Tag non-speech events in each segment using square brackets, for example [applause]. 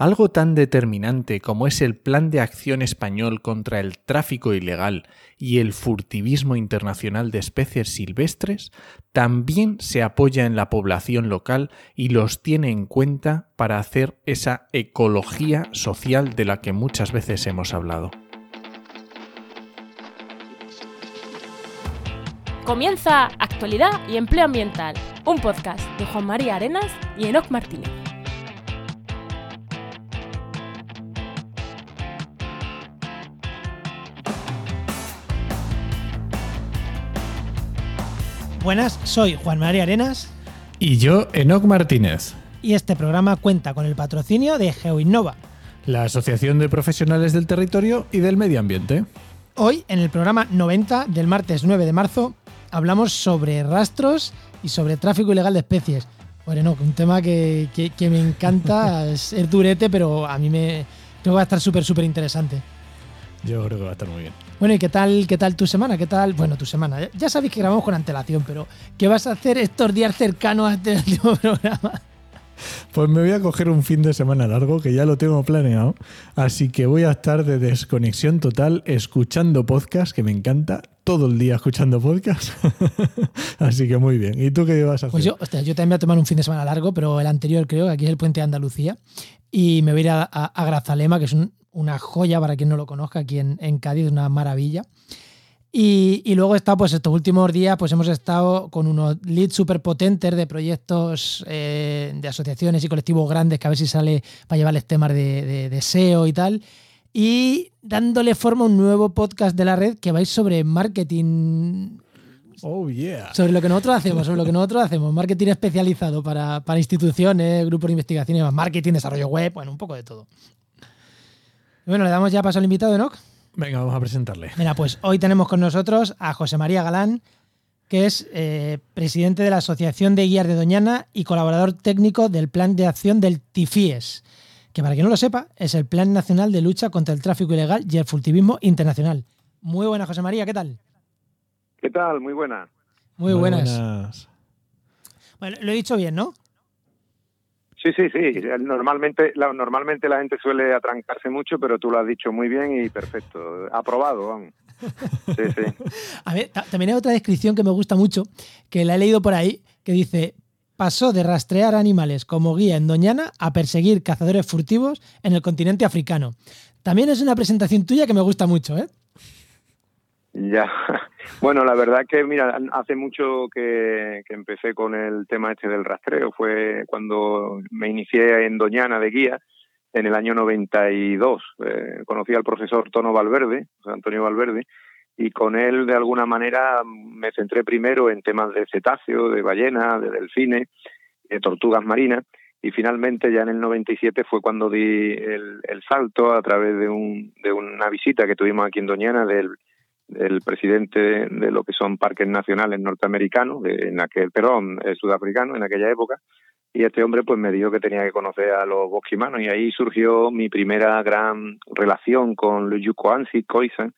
algo tan determinante como es el Plan de Acción Español contra el tráfico ilegal y el furtivismo internacional de especies silvestres, también se apoya en la población local y los tiene en cuenta para hacer esa ecología social de la que muchas veces hemos hablado. Comienza Actualidad y Empleo Ambiental, un podcast de Juan María Arenas y Enoc Martínez. Buenas, soy Juan María Arenas. Y yo, Enoc Martínez. Y este programa cuenta con el patrocinio de GeoInnova, la Asociación de Profesionales del Territorio y del Medio Ambiente. Hoy, en el programa 90 del martes 9 de marzo, hablamos sobre rastros y sobre tráfico ilegal de especies. Bueno, no, un tema que, me encanta, [laughs] es, durete, pero a mí me creo que va a estar súper, súper interesante. Yo creo que va a estar muy bien. Bueno, ¿y qué tal, qué tal tu semana? ¿Qué tal? Bueno, tu semana. Ya sabéis que grabamos con antelación, pero ¿qué vas a hacer estos días cercanos a este [laughs] último programa? Pues me voy a coger un fin de semana largo, que ya lo tengo planeado. Así que voy a estar de desconexión total escuchando podcast, que me encanta, todo el día escuchando podcast. [laughs] Así que muy bien. ¿Y tú qué vas a pues hacer? Pues yo, yo también voy a tomar un fin de semana largo, pero el anterior creo, que aquí es el puente de Andalucía. Y me voy a ir a Grazalema, que es un, una joya para quien no lo conozca aquí en, en Cádiz, una maravilla. Y, y, luego está, pues estos últimos días, pues hemos estado con unos leads súper potentes de proyectos eh, de asociaciones y colectivos grandes que a ver si sale para llevarles temas de, de, SEO y tal. Y dándole forma a un nuevo podcast de la red que vais sobre marketing. Oh, yeah. Sobre lo que nosotros hacemos, sobre lo que nosotros hacemos. Marketing especializado para, para instituciones, grupos de investigación marketing, desarrollo web, bueno, un poco de todo. Bueno, le damos ya paso al invitado, Enoch. Venga, vamos a presentarle. Mira, pues hoy tenemos con nosotros a José María Galán, que es eh, presidente de la Asociación de Guías de Doñana y colaborador técnico del Plan de Acción del TIFIES, que para quien no lo sepa, es el Plan Nacional de Lucha contra el Tráfico Ilegal y el Furtivismo Internacional. Muy buenas, José María, ¿qué tal? ¿Qué tal? Muy buenas. Muy, buenas. Bueno, lo he dicho bien, ¿no? Sí, sí, sí. Normalmente la, normalmente la gente suele atrancarse mucho, pero tú lo has dicho muy bien y perfecto. Aprobado, vamos. Sí, sí. [laughs] A ver, también hay otra descripción que me gusta mucho, que la he leído por ahí, que dice, pasó de rastrear animales como guía en Doñana a perseguir cazadores furtivos en el continente africano. También es una presentación tuya que me gusta mucho, ¿eh? Ya, bueno, la verdad que, mira, hace mucho que, empecé con el tema este del rastreo. Fue cuando me inicié en Doñana de guía, en el año 92. Eh, conocí al profesor Tono Valverde, Antonio Valverde, y con él, de alguna manera, me centré primero en temas de cetáceo, de ballena, de delfines, de tortugas marinas, y finalmente ya en el 97 fue cuando di el, el salto a través de, un, de una visita que tuvimos aquí en Doñana del el presidente de lo que son parques nacionales norteamericanos, en aquel, perdón, eh, sudafricano en aquella época, y este hombre pues me dijo que tenía que conocer a los bosquimanos y ahí surgió mi primera gran relación con los Yukoansi Khoisan,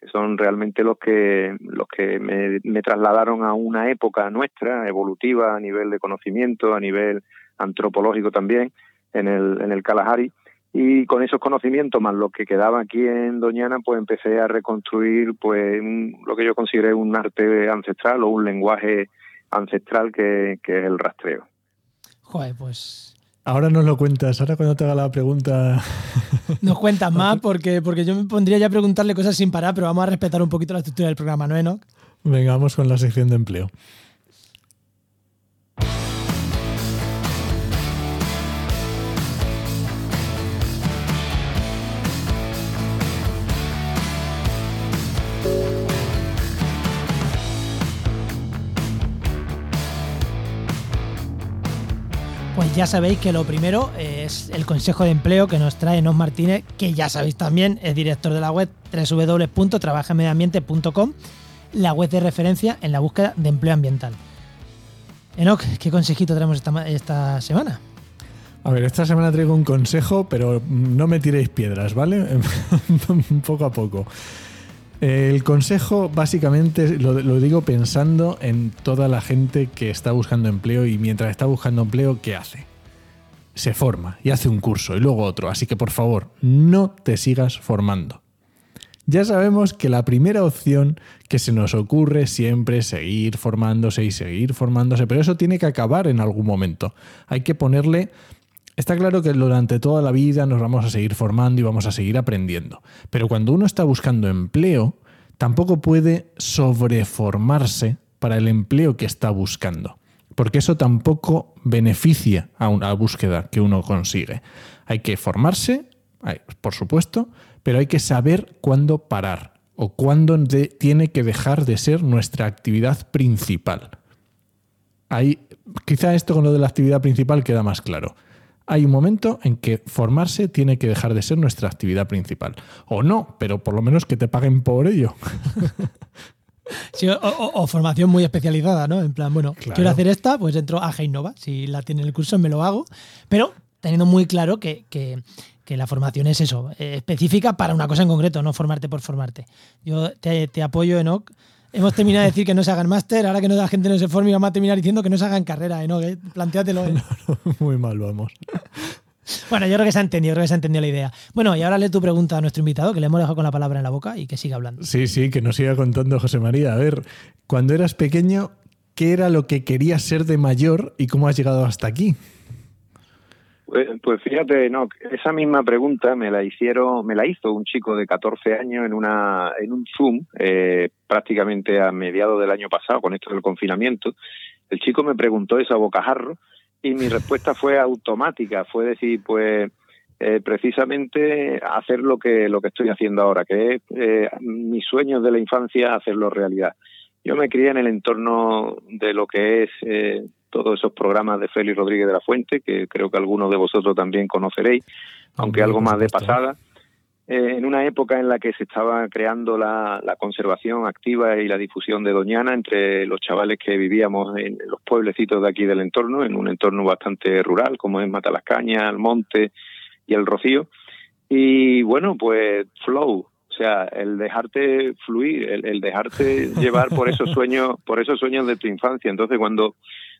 que son realmente los que los que me, me trasladaron a una época nuestra evolutiva a nivel de conocimiento, a nivel antropológico también en el en el Kalahari y con esos conocimientos más lo que quedaba aquí en Doñana pues empecé a reconstruir pues lo que yo consideré un arte ancestral o un lenguaje ancestral que, es el rastreo. Joder, pues Ahora nos lo cuentas, ahora cuando te haga la pregunta. [laughs] Nos cuentas más porque, porque yo me pondría ya a preguntarle cosas sin parar, pero vamos a respetar un poquito la estructura del programa, ¿no, Enoch? Venga, vamos con la sección de empleo. Ya sabéis que lo primero es el consejo de empleo que nos trae Nos Martínez, que ya sabéis también es director de la web www.trabajamediambiente.com, la web de referencia en la búsqueda de empleo ambiental. Enoch, ¿qué consejito tenemos esta, esta semana? A ver, esta semana traigo un consejo, pero no me tiréis piedras, ¿vale? [laughs] poco a poco. El consejo básicamente lo, digo pensando en toda la gente que está buscando empleo y mientras está buscando empleo, ¿qué hace? se forma y hace un curso y luego otro. Así que por favor, no te sigas formando. Ya sabemos que la primera opción que se nos ocurre siempre es seguir formándose y seguir formándose, pero eso tiene que acabar en algún momento. Hay que ponerle... Está claro que durante toda la vida nos vamos a seguir formando y vamos a seguir aprendiendo, pero cuando uno está buscando empleo, tampoco puede sobreformarse para el empleo que está buscando, porque eso tampoco beneficia a una búsqueda que uno consigue. Hay que formarse, por supuesto, pero hay que saber cuándo parar o cuándo tiene que dejar de ser nuestra actividad principal. Ahí, quizá esto con lo de la actividad principal queda más claro. Hay un momento en que formarse tiene que dejar de ser nuestra actividad principal. O no, pero por lo menos que te paguen por ello. o, formación muy especializada, ¿no? En plan, bueno, quiero hacer esta, pues entro a Heinova. Si la tiene el curso, me lo hago. Pero teniendo muy claro que, que la formación es eso, eh, específica para una cosa en concreto, no formarte por formarte. Yo te, te apoyo, Enoch. Hemos terminado de decir que no se hagan máster, ahora que no, la gente no se forme, vamos a terminar diciendo que no se hagan carrera. ¿eh? Plantéatelo. ¿eh? [laughs] muy mal, vamos. Bueno, yo creo que se ha entendido, creo que se ha entendido la idea. Bueno, y ahora le tu pregunta a nuestro invitado, que le hemos dejado con la palabra en la boca y que siga hablando. Sí, sí, que nos siga contando José María. A ver, cuando eras pequeño, ¿qué era lo que querías ser de mayor y cómo has llegado hasta aquí? Pues, pues, fíjate, no, esa misma pregunta me la hicieron, me la hizo un chico de 14 años en una en un Zoom eh, prácticamente a mediados del año pasado con esto del confinamiento. El chico me preguntó eso a bocajarro y mi respuesta fue automática, fue decir, pues eh, precisamente hacer lo que lo que estoy haciendo ahora, que es eh, mis sueños de la infancia hacerlo realidad. Yo me crié en el entorno de lo que es eh, todos esos programas de Félix Rodríguez de la Fuente, que creo que algunos de vosotros también conoceréis, aunque algo más de pasada. Eh, en una época en la que se estaba creando la, conservación activa y la difusión de Doñana entre los chavales que vivíamos en los pueblecitos de aquí del entorno, en un entorno bastante rural como es Matalascaña, el Monte y el Rocío. Y bueno, pues flow, o sea, el dejarte fluir, el, el dejarte [laughs] llevar por esos sueños, por esos sueños de tu infancia. Entonces, cuando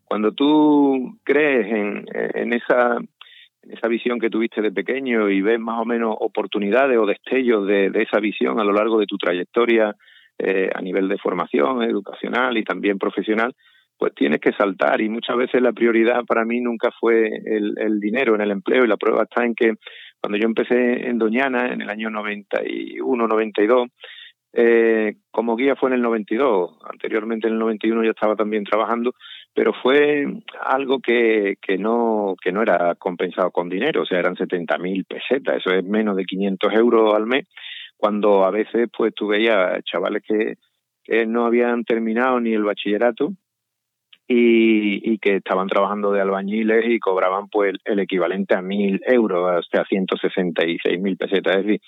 cuando tú crees en, esa visión que tuviste de pequeño y ves más o menos oportunidades o destellos de, esa visión a lo largo de tu trayectoria eh, a nivel de formación educacional y también profesional, pues tienes que saltar. Y muchas veces la prioridad para mí nunca fue el, dinero en el empleo. Y la prueba está en que cuando yo empecé en Doñana en el año 91, 92, eh, como guía fue en el 92, anteriormente en el 91 ya estaba también trabajando, pero fue algo que, que, no, que no era compensado con dinero, o sea, eran 70.000 pesetas, eso es menos de 500 euros al mes, cuando a veces pues tú veías chavales que, no habían terminado ni el bachillerato y, y, que estaban trabajando de albañiles y cobraban pues el equivalente a 1.000 euros, o sea, 166.000 pesetas, es decir,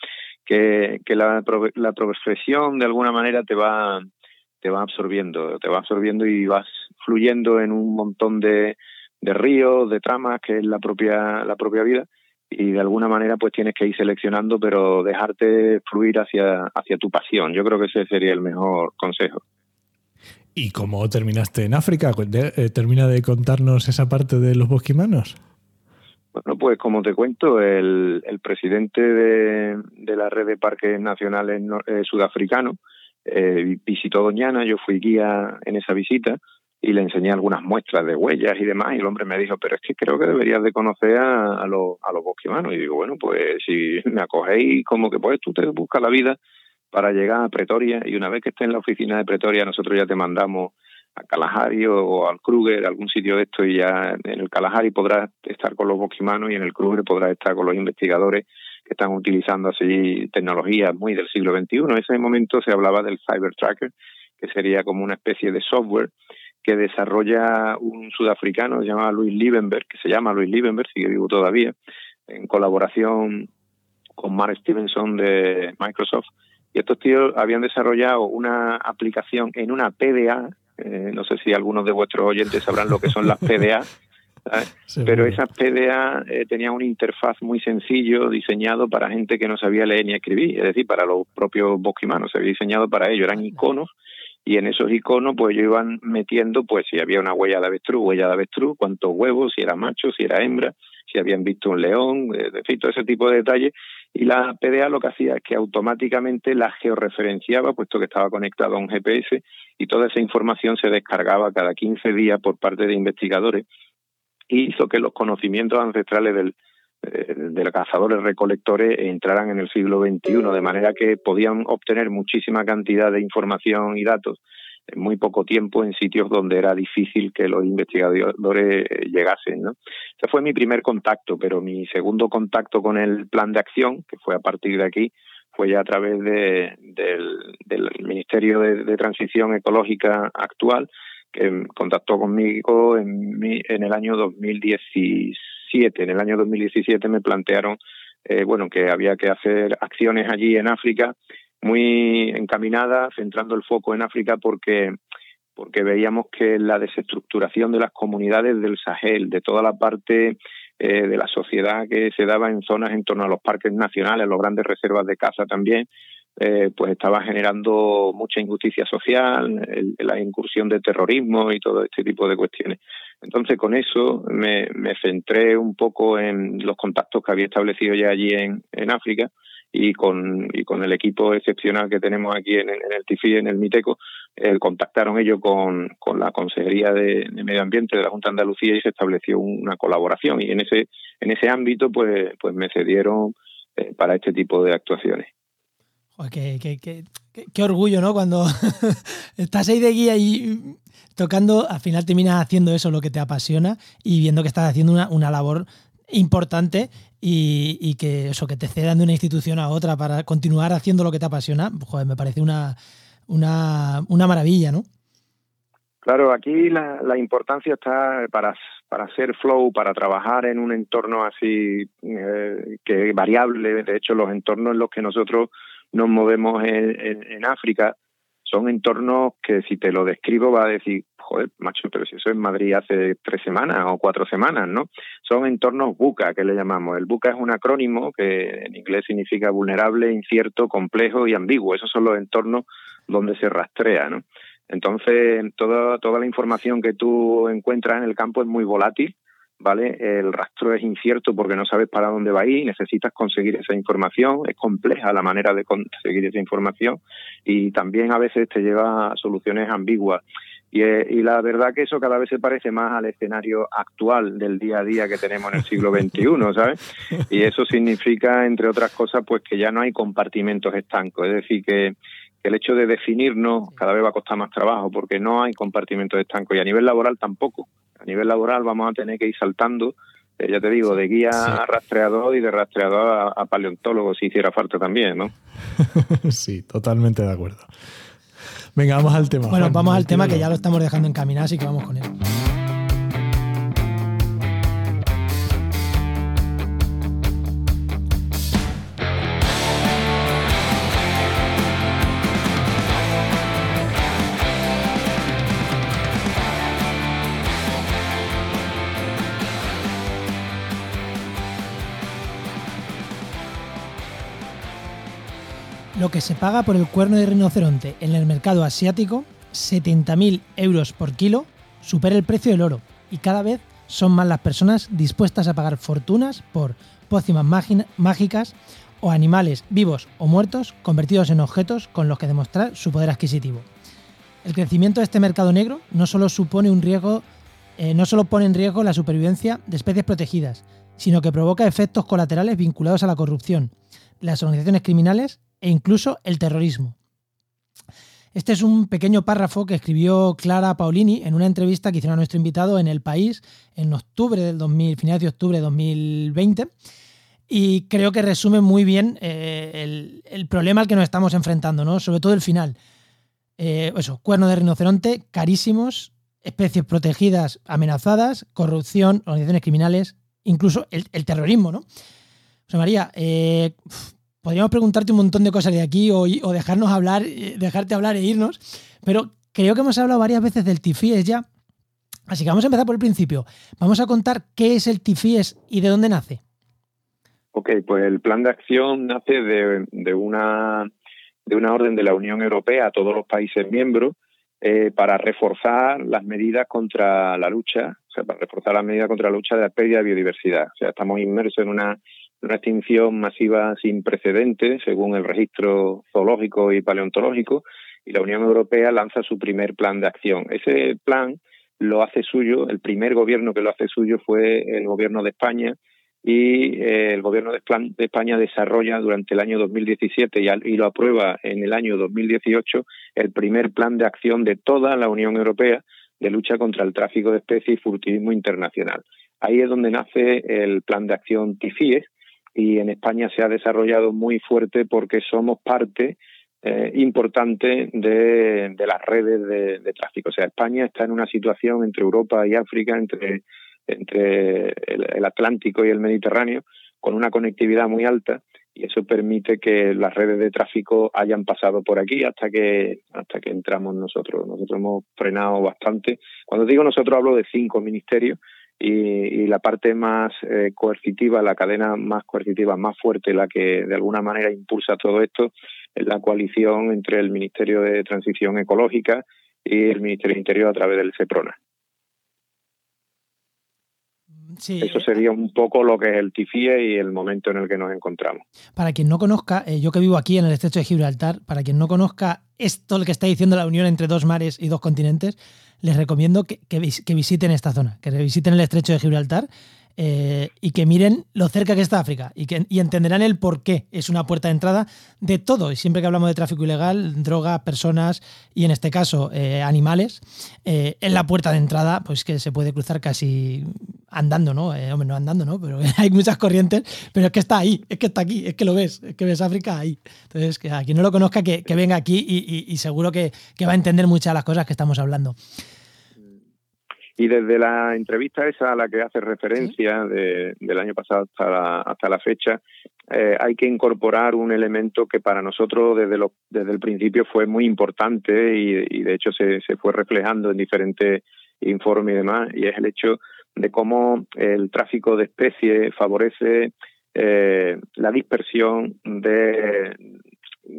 que, que la, la profesión de alguna manera te va, te va absorbiendo, te va absorbiendo y vas fluyendo en un montón de, de ríos, de tramas, que es la propia, la propia vida, y de alguna manera pues tienes que ir seleccionando, pero dejarte fluir hacia, hacia tu pasión. Yo creo que ese sería el mejor consejo. ¿Y cómo terminaste en África? Eh, ¿Termina de contarnos esa parte de los bosquimanos? Bueno, pues como te cuento, el, el presidente de, de, la red de parques nacionales eh, sudafricanos eh, visitó Doñana, yo fui guía en esa visita y le enseñé algunas muestras de huellas y demás y el hombre me dijo, pero es que creo que deberías de conocer a, a, los, a los bosquimanos. Y digo, bueno, pues si me acogéis como que pues tú te buscas la vida para llegar a Pretoria y una vez que estés en la oficina de Pretoria nosotros ya te mandamos a Kalahari o, al Kruger, algún sitio de esto, y ya en el Kalahari podrás estar con los bosquimanos y en el Kruger podrás estar con los investigadores que están utilizando así tecnologías muy del siglo XXI. En ese momento se hablaba del Cyber Tracker, que sería como una especie de software que desarrolla un sudafricano llamado Luis Liebenberg, que se llama Luis Liebenberg, sigue vivo todavía, en colaboración con Mark Stevenson de Microsoft. Y estos tíos habían desarrollado una aplicación en una PDA, eh, no sé si algunos de vuestros oyentes sabrán lo que son las PDA, [laughs] pero esas PDA eh, tenían una interfaz muy sencillo diseñado para gente que no sabía leer ni escribir, es decir, para los propios bosquimanos, se había diseñado para ello, eran iconos y en esos iconos pues ellos iban metiendo pues si había una huella de avestruz, huella de avestruz, cuántos huevos, si era macho, si era hembra, si habían visto un león, eh, de fin, todo ese tipo de detalles. Y la PDA lo que hacía es que automáticamente la georreferenciaba, puesto que estaba conectado a un GPS, y toda esa información se descargaba cada 15 días por parte de investigadores hizo que los conocimientos ancestrales del, eh, de los cazadores recolectores entraran en el siglo XXI, de manera que podían obtener muchísima cantidad de información y datos en muy poco tiempo en sitios donde era difícil que los investigadores llegasen. ¿no? Ese fue mi primer contacto, pero mi segundo contacto con el plan de acción, que fue a partir de aquí, fue ya a través de, del, Ministerio de, Transición Ecológica actual, que contactó conmigo en, en el año 2016 en el año 2017 me plantearon eh, bueno que había que hacer acciones allí en África muy encaminadas, centrando el foco en África porque porque veíamos que la desestructuración de las comunidades del Sahel, de toda la parte eh, de la sociedad que se daba en zonas en torno a los parques nacionales, los grandes reservas de caza también, eh, pues estaba generando mucha injusticia social, la incursión de terrorismo y todo este tipo de cuestiones. Entonces, con eso me, centré un poco en los contactos que había establecido ya allí en, África y con, y con el equipo excepcional que tenemos aquí en, el TIFI, en el MITECO, eh, contactaron ellos con, con la Consejería de, Medio Ambiente de la Junta de Andalucía y se estableció una colaboración. Y en ese, en ese ámbito, pues, pues me cedieron eh, para este tipo de actuaciones. Qué, qué, qué, qué, orgullo, ¿no? Cuando [laughs] estás ahí de guía y tocando, al final terminas haciendo eso, lo que te apasiona y viendo que estás haciendo una, una labor importante y, y, que eso, que te cedan de una institución a otra para continuar haciendo lo que te apasiona, joder, me parece una, una, una maravilla, ¿no? Claro, aquí la, la importancia está para, para hacer flow, para trabajar en un entorno así eh, que variable. De hecho, los entornos en los que nosotros nos movemos en, en África son entornos que si te lo describo va a decir, joder, macho, pero si eso es Madrid hace tres semanas o cuatro semanas, ¿no? Son entornos buca, que le llamamos. El buca es un acrónimo que en inglés significa vulnerable, incierto, complejo y ambiguo. Esos son los entornos donde se rastrea, ¿no? Entonces, toda, toda la información que tú encuentras en el campo es muy volátil ¿vale? El rastro es incierto porque no sabes para dónde va a ir, necesitas conseguir esa información, es compleja la manera de conseguir esa información y también a veces te lleva a soluciones ambiguas. Y, eh, y, la verdad que eso cada vez se parece más al escenario actual del día a día que tenemos en el siglo [laughs] XXI, ¿sabes? Y eso significa, entre otras cosas, pues que ya no hay compartimentos estancos, es decir, que, que el hecho de definirnos cada vez va a costar más trabajo porque no hay compartimentos estancos y a nivel laboral tampoco a nivel laboral vamos a tener que ir saltando, eh, ya te digo, de guía a rastreador y de rastreador a, paleontólogo, si hiciera falta también, ¿no? [laughs] sí, totalmente de acuerdo. Venga, vamos al tema. Bueno, vamos al tema que ya lo estamos dejando encaminar, así que vamos con él. Lo que se paga por el cuerno de rinoceronte en el mercado asiático, 70.000 euros por kilo, supera el precio del oro y cada vez son más las personas dispuestas a pagar fortunas por pócimas mágicas o animales vivos o muertos convertidos en objetos con los que demostrar su poder adquisitivo. El crecimiento de este mercado negro no solo supone un riesgo, eh, no solo pone en riesgo la supervivencia de especies protegidas, sino que provoca efectos colaterales vinculados a la corrupción, las organizaciones criminales e incluso el terrorismo. Este es un pequeño párrafo que escribió Clara Paulini en una entrevista que hicieron a nuestro invitado en El País en octubre del 2000, finales de octubre de 2020. Y creo que resume muy bien eh, el, problema al que nos estamos enfrentando, ¿no? Sobre todo el final. Eh, eso, cuerno de rinoceronte, carísimos, especies protegidas amenazadas, corrupción, organizaciones criminales, incluso el, terrorismo, ¿no? José María, eh, podríamos preguntarte un montón de cosas de aquí o, dejarnos hablar, eh, dejarte hablar e irnos, pero creo que hemos hablado varias veces del TIFIES ya. Así que vamos a empezar por el principio. Vamos a contar qué es el TIFIES y de dónde nace. Ok, pues el plan de acción nace de, una, de una orden de la Unión Europea a todos los países miembros eh, para reforzar las medidas contra la lucha, para reforzar las medidas contra la lucha de la pérdida de biodiversidad. O sea, estamos inmersos en una, una extinción masiva sin precedentes, según el registro zoológico y paleontológico, y la Unión Europea lanza su primer plan de acción. Ese plan lo hace suyo, el primer gobierno que lo hace suyo fue el gobierno de España, y eh, el gobierno de, España desarrolla durante el año 2017 y, lo aprueba en el año 2018 el primer plan de acción de toda la Unión Europea de lucha contra el tráfico de especies y furtivismo internacional. Ahí es donde nace el plan de acción TIFIES y en España se ha desarrollado muy fuerte porque somos parte eh, importante de, las redes de, tráfico. O sea, España está en una situación entre Europa y África, entre entre el, Atlántico y el Mediterráneo con una conectividad muy alta y eso permite que las redes de tráfico hayan pasado por aquí hasta que hasta que entramos nosotros. Nosotros hemos frenado bastante. Cuando digo nosotros hablo de cinco ministerios y, la parte más eh, coercitiva, la cadena más coercitiva, más fuerte, la que de alguna manera impulsa todo esto, es la coalición entre el Ministerio de Transición Ecológica y el Ministerio de Interior a través del CEPRONA. Eso sería un poco lo que es el TIFIE y el momento en el que nos encontramos. Para quien no conozca, eh, yo que vivo aquí en el estrecho de Gibraltar, para quien no conozca esto lo que está diciendo la unión entre dos mares y dos continentes, les recomiendo que, que visiten esta zona, que visiten el estrecho de Gibraltar eh, y que miren lo cerca que está África y, que, entenderán el por qué es una puerta de entrada de todo. Y siempre que hablamos de tráfico ilegal, droga, personas y en este caso eh, animales, eh, en la puerta de entrada, pues que se puede cruzar casi andando, ¿no? hombre, no andando, ¿no? Pero [laughs] hay muchas corrientes, pero es que está ahí, es que está aquí, es que lo ves, es que ves África ahí. Entonces, que a quien no lo conozca, que, venga aquí y, seguro que, que va a entender muchas de las cosas que estamos hablando. Y desde la entrevista esa a la que hace referencia del año pasado hasta la, hasta la fecha, eh, hay que incorporar un elemento que para nosotros desde, lo, desde el principio fue muy importante y, de hecho se, se fue reflejando en diferentes informes y demás, y es el hecho de cómo el tráfico de especies favorece eh, la dispersión de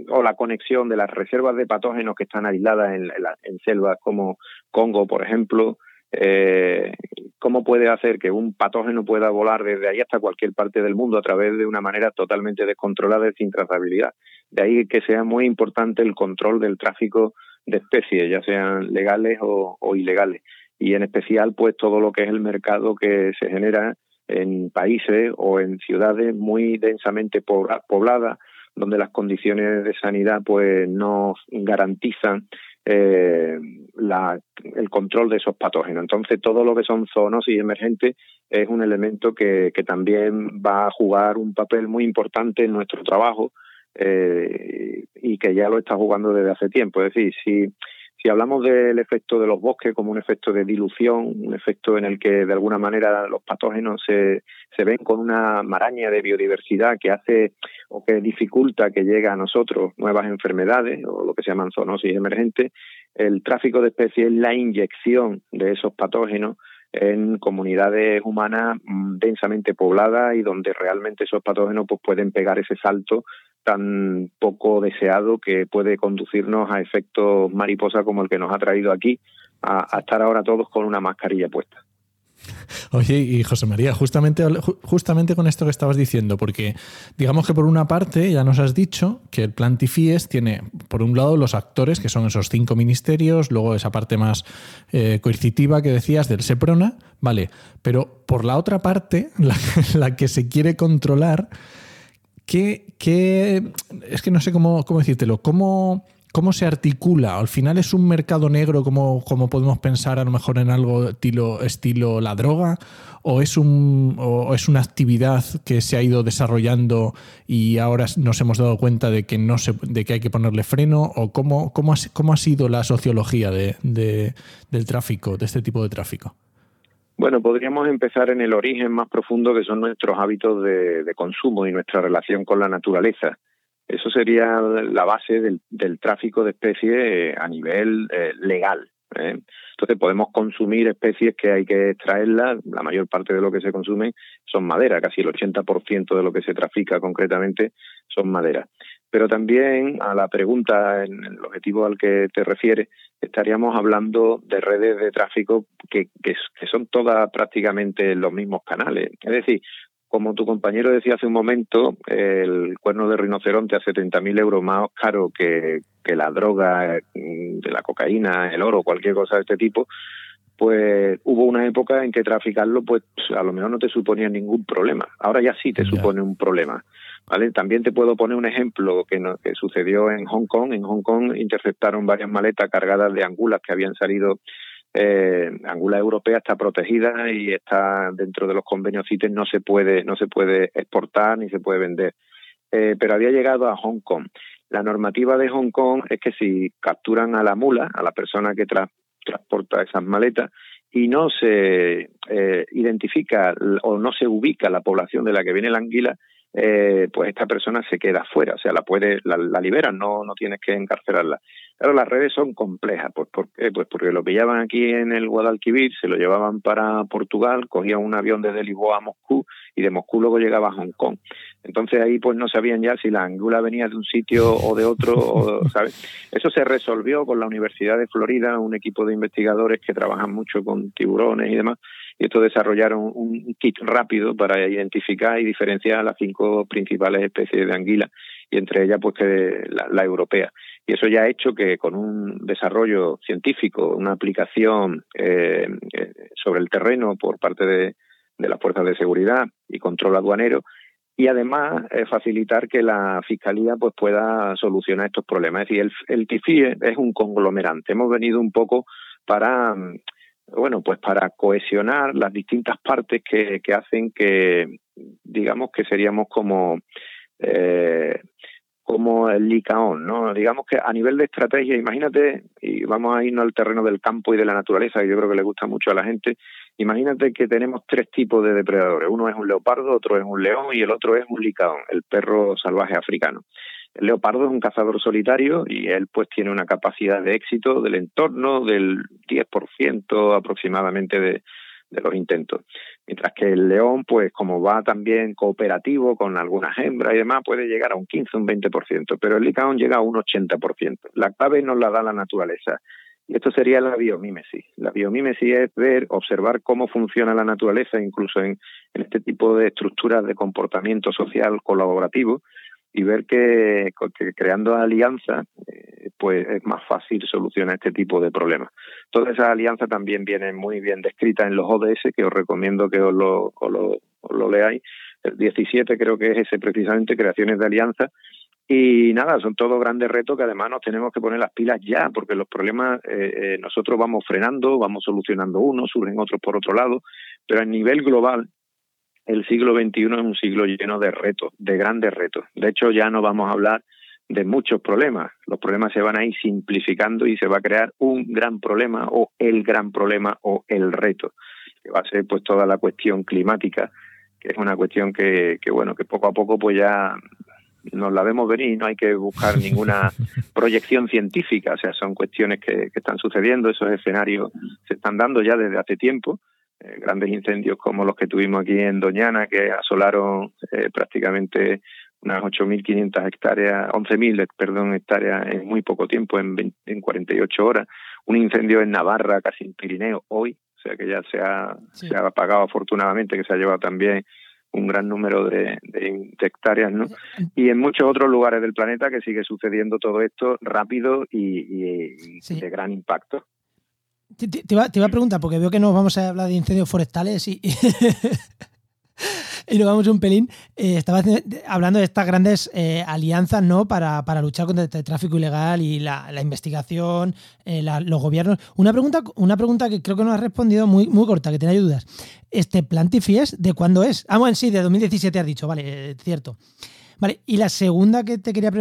o la conexión de las reservas de patógenos que están aisladas en, en selvas como Congo, por ejemplo, eh, cómo puede hacer que un patógeno pueda volar desde ahí hasta cualquier parte del mundo a través de una manera totalmente descontrolada y sin trazabilidad. De ahí que sea muy importante el control del tráfico de especies, ya sean legales o, ilegales. Y en especial, pues todo lo que es el mercado que se genera en países o en ciudades muy densamente pobladas, donde las condiciones de sanidad pues no garantizan eh, la, el control de esos patógenos. Entonces, todo lo que son zoonosis emergentes es un elemento que, también va a jugar un papel muy importante en nuestro trabajo eh, y que ya lo está jugando desde hace tiempo. Es decir, si si hablamos del efecto de los bosques como un efecto de dilución, un efecto en el que de alguna manera los patógenos se, se ven con una maraña de biodiversidad que hace o que dificulta que llegue a nosotros nuevas enfermedades o lo que se llaman zoonosis emergentes, el tráfico de especies es la inyección de esos patógenos en comunidades humanas mm, densamente pobladas y donde realmente esos patógenos pues, pueden pegar ese salto tan poco deseado que puede conducirnos a efectos mariposa como el que nos ha traído aquí, a, estar ahora todos con una mascarilla puesta. Oye, y José María, justamente, justamente con esto que estabas diciendo, porque digamos que por una parte ya nos has dicho que el plan TIFIES tiene, por un lado, los actores, que son esos cinco ministerios, luego esa parte más eh, coercitiva que decías del SEPRONA, vale, pero por la otra parte, [laughs] la que se quiere controlar, ¿Qué, es que no sé cómo, cómo decírtelo, cómo, cómo se articula? Al final es un mercado negro como, como podemos pensar a lo mejor en algo estilo, estilo la droga, o es, un, o es una actividad que se ha ido desarrollando y ahora nos hemos dado cuenta de que, no se, de que hay que ponerle freno, o cómo, cómo, ha, cómo ha sido la sociología de, del tráfico, de este tipo de tráfico. Bueno, podríamos empezar en el origen más profundo que son nuestros hábitos de, consumo y nuestra relación con la naturaleza. Eso sería la base del, tráfico de especies eh, a nivel eh, legal. ¿eh? Entonces podemos consumir especies que hay que extraerlas. La mayor parte de lo que se consume son madera, casi el 80% de lo que se trafica concretamente son madera. Pero también a la pregunta, en el objetivo al que te refieres, estaríamos hablando de redes de tráfico que, que, son todas prácticamente los mismos canales. Es decir, como tu compañero decía hace un momento, el cuerno de rinoceronte a 70.000 euros más caro que, que la droga, mm, de la cocaína, el oro, cualquier cosa de este tipo, pues hubo una época en que traficarlo, pues a lo mejor no te suponía ningún problema. Ahora ya sí te supone un problema. ¿Vale? También te puedo poner un ejemplo que, sucedió en Hong Kong. En Hong Kong interceptaron varias maletas cargadas de angulas que habían salido eh, Angula europea está protegida y está dentro de los convenios CITES no se puede no se puede exportar ni se puede vender eh, pero había llegado a Hong Kong la normativa de Hong Kong es que si capturan a la mula a la persona que tra transporta esas maletas y no se eh, identifica o no se ubica la población de la que viene la anguila, eh, pues esta persona se queda fuera, o sea, la puede, la, la liberan, no, no tienes que encarcelarla. Claro, las redes son complejas, pues, ¿por qué? pues porque lo pillaban aquí en el Guadalquivir, se lo llevaban para Portugal, cogían un avión desde Lisboa a Moscú y de Moscú luego llegaba a Hong Kong. Entonces ahí pues no sabían ya si la angula venía de un sitio o de otro, ¿sabes? Eso se resolvió con la Universidad de Florida, un equipo de investigadores que trabajan mucho con tiburones y demás, y esto desarrollaron un kit rápido para identificar y diferenciar las cinco principales especies de anguila y entre ellas pues la, europea y eso ya ha hecho que con un desarrollo científico una aplicación eh, sobre el terreno por parte de, las fuerzas de seguridad y control aduanero y además eh, facilitar que la fiscalía pues pueda solucionar estos problemas. Es decir, el, el TIFIE es un conglomerante. Hemos venido un poco para bueno, pues para cohesionar las distintas partes que, que hacen que, digamos, que seríamos como, eh, como el licaón, ¿no? Digamos que a nivel de estrategia, imagínate, y vamos a irnos al terreno del campo y de la naturaleza, que yo creo que le gusta mucho a la gente, imagínate que tenemos tres tipos de depredadores. Uno es un leopardo, otro es un león y el otro es un licaón, el perro salvaje africano. El leopardo es un cazador solitario y él pues tiene una capacidad de éxito del entorno del 10% aproximadamente de, los intentos. Mientras que el león, pues como va también cooperativo con algunas hembras y demás, puede llegar a un 15, un 20%, pero el licaón llega a un 80%. La clave nos la da la naturaleza. Y esto sería la biomímesis. La biomímesis es ver, observar cómo funciona la naturaleza, incluso en este tipo de estructuras de comportamiento social colaborativo, y ver que, creando alianzas eh, pues es más fácil solucionar este tipo de problemas. Todas esas alianzas también vienen muy bien descritas en los ODS, que os recomiendo que os lo, lo, leáis. El 17 creo que es ese precisamente, creaciones de alianzas. Y nada, son todos grandes retos que además nos tenemos que poner las pilas ya, porque los problemas eh, eh, nosotros vamos frenando, vamos solucionando unos, surgen otros por otro lado, pero a nivel global el siglo XXI es un siglo lleno de retos, de grandes retos. De hecho, ya no vamos a hablar de muchos problemas. Los problemas se van a ir simplificando y se va a crear un gran problema o el gran problema o el reto, que va a ser pues toda la cuestión climática, que es una cuestión que, que bueno, que poco a poco pues ya nos la vemos venir, no hay que buscar ninguna [laughs] proyección científica, o sea, son cuestiones que, que están sucediendo, esos escenarios se están dando ya desde hace tiempo eh, grandes incendios como los que tuvimos aquí en Doñana, que asolaron eh, prácticamente unas 8.500 hectáreas, 11.000, perdón, hectáreas en muy poco tiempo, en, en 48 horas. Un incendio en Navarra, casi en Pirineo, hoy, o sea que ya se ha, se ha apagado afortunadamente, que se ha llevado también un gran número de, de, hectáreas, ¿no? Y en muchos otros lugares del planeta que sigue sucediendo todo esto rápido y, y de gran impacto. Te, iba, a preguntar, porque veo que nos vamos a hablar de incendios forestales y, [laughs] y nos vamos un pelín. Eh, estaba hablando de estas grandes eh, alianzas ¿no? Para, luchar contra el tráfico ilegal y la, investigación, eh, los gobiernos. Una pregunta, una pregunta que creo que no has respondido muy, muy corta, que tenía dudas. ¿Este plan TIFIES de cuándo es? Ah, bueno, sí, de 2017 has dicho, vale, cierto. Vale, y la segunda que te quería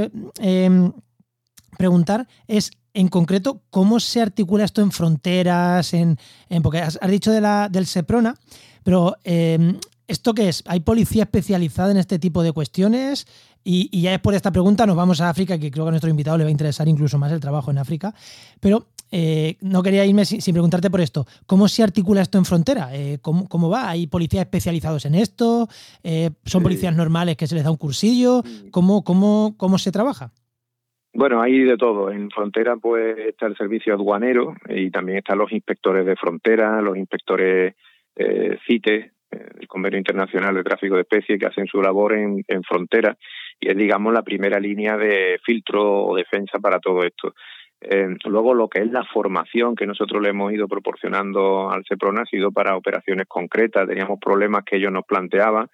preguntar es en concreto, ¿cómo se articula esto en fronteras? En, porque has, dicho de la, del SEPRONA, pero em, ¿esto qué es? ¿Hay policía especializada en este tipo de cuestiones? Y, ya después de esta pregunta nos vamos a África, que creo que a nuestro invitado le va a interesar incluso más el trabajo en África. Pero eh, no quería irme sin, preguntarte por esto. ¿Cómo se articula esto en frontera? Eh, ¿cómo, va? ¿Hay policías especializados en esto? Eh, ¿Son policías normales que se les da un cursillo? ¿Cómo, cómo, cómo se trabaja? Bueno, hay de todo. En frontera pues está el servicio aduanero y también están los inspectores de frontera, los inspectores CITES, el Convenio Internacional de Tráfico de Especies, que hacen su labor en, en frontera y es, digamos, la primera línea de filtro o defensa para todo esto. Eh, luego, lo que es la formación que nosotros le hemos ido proporcionando al CEPRON ha sido para operaciones concretas. Teníamos problemas que ellos nos planteaban,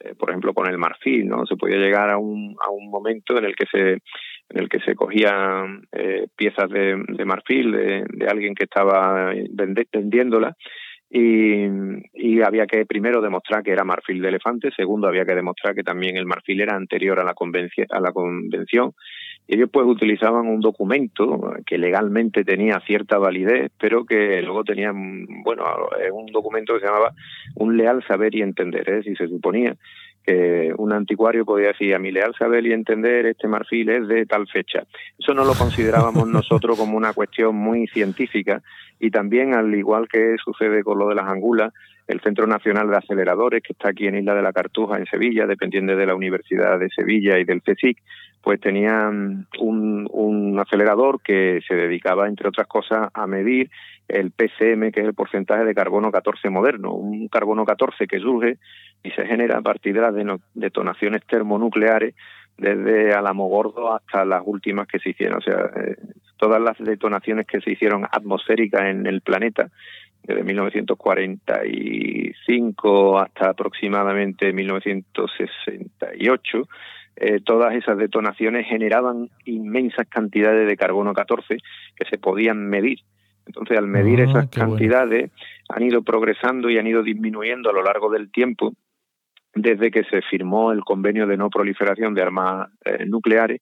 eh, por ejemplo, con el marfil, ¿no? Se podía llegar a un, a un momento en el que se en el que se cogían eh, piezas de, marfil de, alguien que estaba vendiéndola y, había que primero demostrar que era marfil de elefante, segundo había que demostrar que también el marfil era anterior a la, a la convención. Ellos pues utilizaban un documento que legalmente tenía cierta validez, pero que luego tenían, bueno, un documento que se llamaba un leal saber y entender, es decir, se suponía que un anticuario podía decir a mi leal saber y entender este marfil es de tal fecha. Eso no lo considerábamos [laughs] nosotros como una cuestión muy científica y también al igual que sucede con lo de las angulas, el Centro Nacional de Aceleradores, que está aquí en Isla de la Cartuja, en Sevilla, dependiente de la Universidad de Sevilla y del CSIC, pues tenían un, un acelerador que se dedicaba, entre otras cosas, a medir el PCM, que es el porcentaje de carbono 14 moderno, un carbono 14 que surge y se genera a partir de las detonaciones termonucleares desde Alamogordo hasta las últimas que se hicieron, o sea, eh, todas las detonaciones que se hicieron atmosféricas en el planeta, desde 1945 hasta aproximadamente 1968, eh, todas esas detonaciones generaban inmensas cantidades de carbono 14 que se podían medir. Entonces, al medir ah, esas cantidades, han ido progresando y han ido disminuyendo a lo largo del tiempo desde que se firmó el convenio de no proliferación de armas eh, nucleares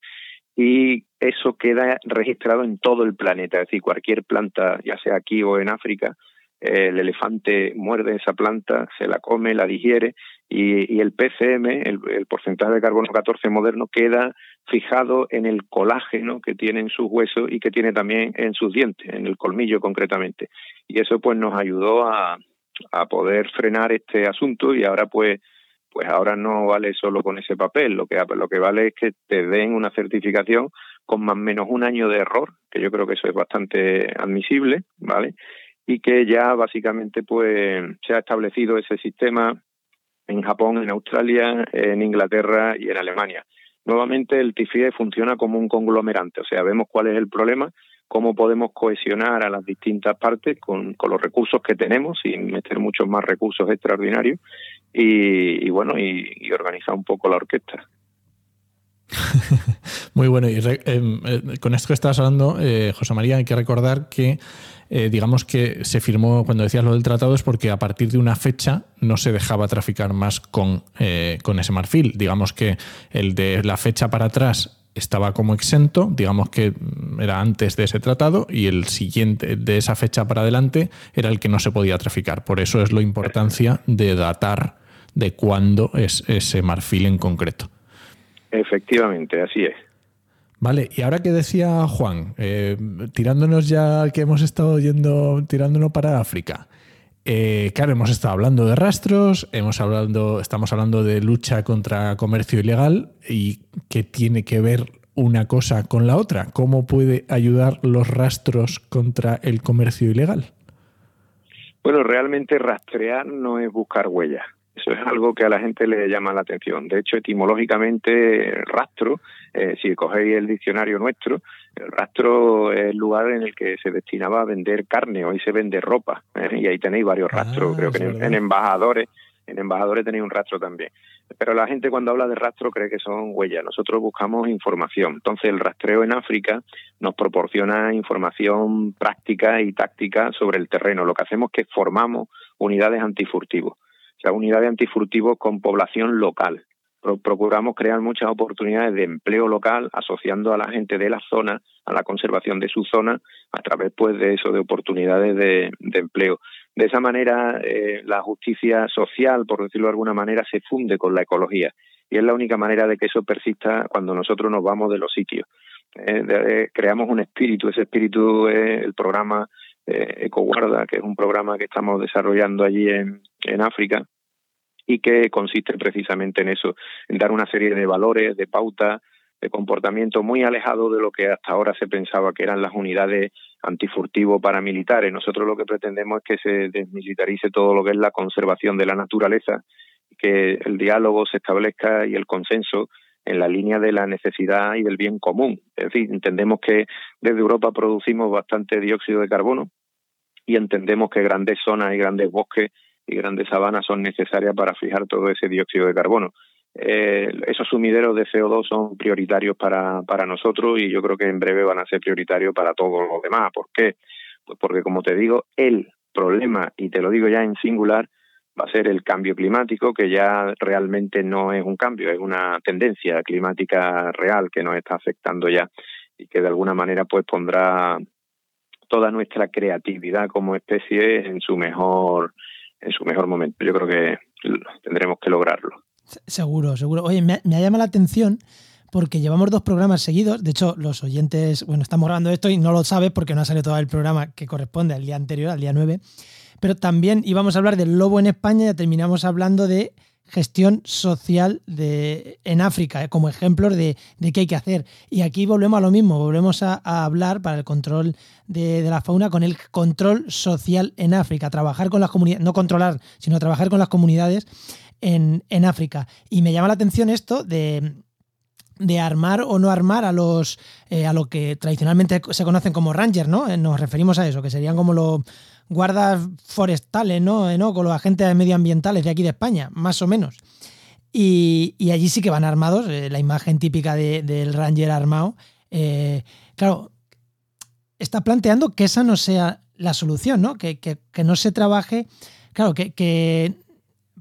y eso queda registrado en todo el planeta, es decir, cualquier planta, ya sea aquí o en África, el elefante muerde esa planta, se la come, la digiere y, el PCM, el, porcentaje de carbono 14 moderno, queda fijado en el colágeno que tiene en sus huesos y que tiene también en sus dientes, en el colmillo concretamente. Y eso pues nos ayudó a, a poder frenar este asunto y ahora pues pues ahora no vale solo con ese papel, lo que, lo que vale es que te den una certificación con más o menos un año de error, que yo creo que eso es bastante admisible, ¿vale? Y que ya básicamente pues se ha establecido ese sistema en Japón, en Australia, en Inglaterra y en Alemania. Nuevamente el TIFIE funciona como un conglomerante, o sea, vemos cuál es el problema, cómo podemos cohesionar a las distintas partes con, los recursos que tenemos, sin meter muchos más recursos extraordinarios, y, bueno, y, organizar un poco la orquesta. [laughs] Muy bueno. Y em, eh, con esto que estabas hablando, eh, José María, hay que recordar que, eh, digamos que se firmó, cuando decías lo del tratado, es porque a partir de una fecha no se dejaba traficar más con, con ese marfil. Digamos que el de la fecha para atrás estaba como exento, digamos que era antes de ese tratado, y el siguiente, de esa fecha para adelante, era el que no se podía traficar. Por eso es la importancia de datar de cuándo es ese marfil en concreto. Efectivamente, así es. Vale, y ahora que decía Juan, eh, tirándonos ya que hemos estado yendo, tirándonos para África, eh, claro, hemos estado hablando de rastros, hemos hablando, estamos hablando de lucha contra comercio ilegal y qué tiene que ver una cosa con la otra. ¿Cómo puede ayudar los rastros contra el comercio ilegal? Bueno, realmente rastrear no es buscar huellas. Eso es algo que a la gente le llama la atención. De hecho, etimológicamente, rastro, eh, si cogéis el diccionario nuestro, el rastro es el lugar en el que se destinaba a vender carne, hoy se vende ropa, ¿eh? y ahí tenéis varios rastros, ah, creo que en, embajadores, en embajadores tenéis un rastro también. Pero la gente cuando habla de rastro cree que son huellas, nosotros buscamos información. Entonces el rastreo en África nos proporciona información práctica y táctica sobre el terreno. Lo que hacemos es que formamos unidades antifurtivos, o sea, unidades antifurtivos con población local. Procuramos crear muchas oportunidades de empleo local asociando a la gente de la zona a la conservación de su zona a través pues de eso de oportunidades de, empleo. De esa manera eh, la justicia social por decirlo de alguna manera se funde con la ecología. Y es la única manera de que eso persista cuando nosotros nos vamos de los sitios. Creamos un espíritu, ese espíritu es el programa EcoGuarda, que es un programa que estamos desarrollando allí en, en África y que consiste precisamente en eso, en dar una serie de valores, de pautas, de comportamiento muy alejado de lo que hasta ahora se pensaba que eran las unidades antifurtivo paramilitares. Nosotros lo que pretendemos es que se desmilitarice todo lo que es la conservación de la naturaleza, que el diálogo se establezca y el consenso en la línea de la necesidad y del bien común. Es decir, entendemos que desde Europa producimos bastante dióxido de carbono y entendemos que grandes zonas y grandes bosques y grandes sabanas son necesarias para fijar todo ese dióxido de carbono. Eh, esos sumideros de CO2 son prioritarios para, para nosotros y yo creo que en breve van a ser prioritarios para todos los demás. ¿Por qué? Pues porque, como te digo, el problema, y te lo digo ya en singular, va a ser el cambio climático, que ya realmente no es un cambio, es una tendencia climática real que nos está afectando ya y que de alguna manera pues pondrá toda nuestra creatividad como especie en su mejor en su mejor momento. Yo creo que tendremos que lograrlo. Seguro, seguro. Oye, me, ha llamado la atención porque llevamos dos programas seguidos. De hecho, los oyentes, bueno, estamos grabando esto y no lo sabes porque no ha salido todo el programa que corresponde al día anterior, al día 9. Pero también íbamos a hablar del lobo en España y terminamos hablando de gestión social de, en África, eh, como ejemplos de, de, qué hay que hacer. Y aquí volvemos a lo mismo, volvemos a, hablar para el control de, de, la fauna con el control social en África, trabajar con las comunidades, no controlar, sino trabajar con las comunidades en, en África. Y me llama la atención esto de, de armar o no armar a los eh, a lo que tradicionalmente se conocen como rangers, ¿no? Eh, nos referimos a eso, que serían como los guardas forestales, ¿no? Eh, ¿no? Con los agentes medioambientales de aquí de España, más o menos. Y, y allí sí que van armados, la imagen típica de, del ranger armado. claro, está planteando que esa no sea la solución, ¿no? Que, que, que no se trabaje, claro, que, que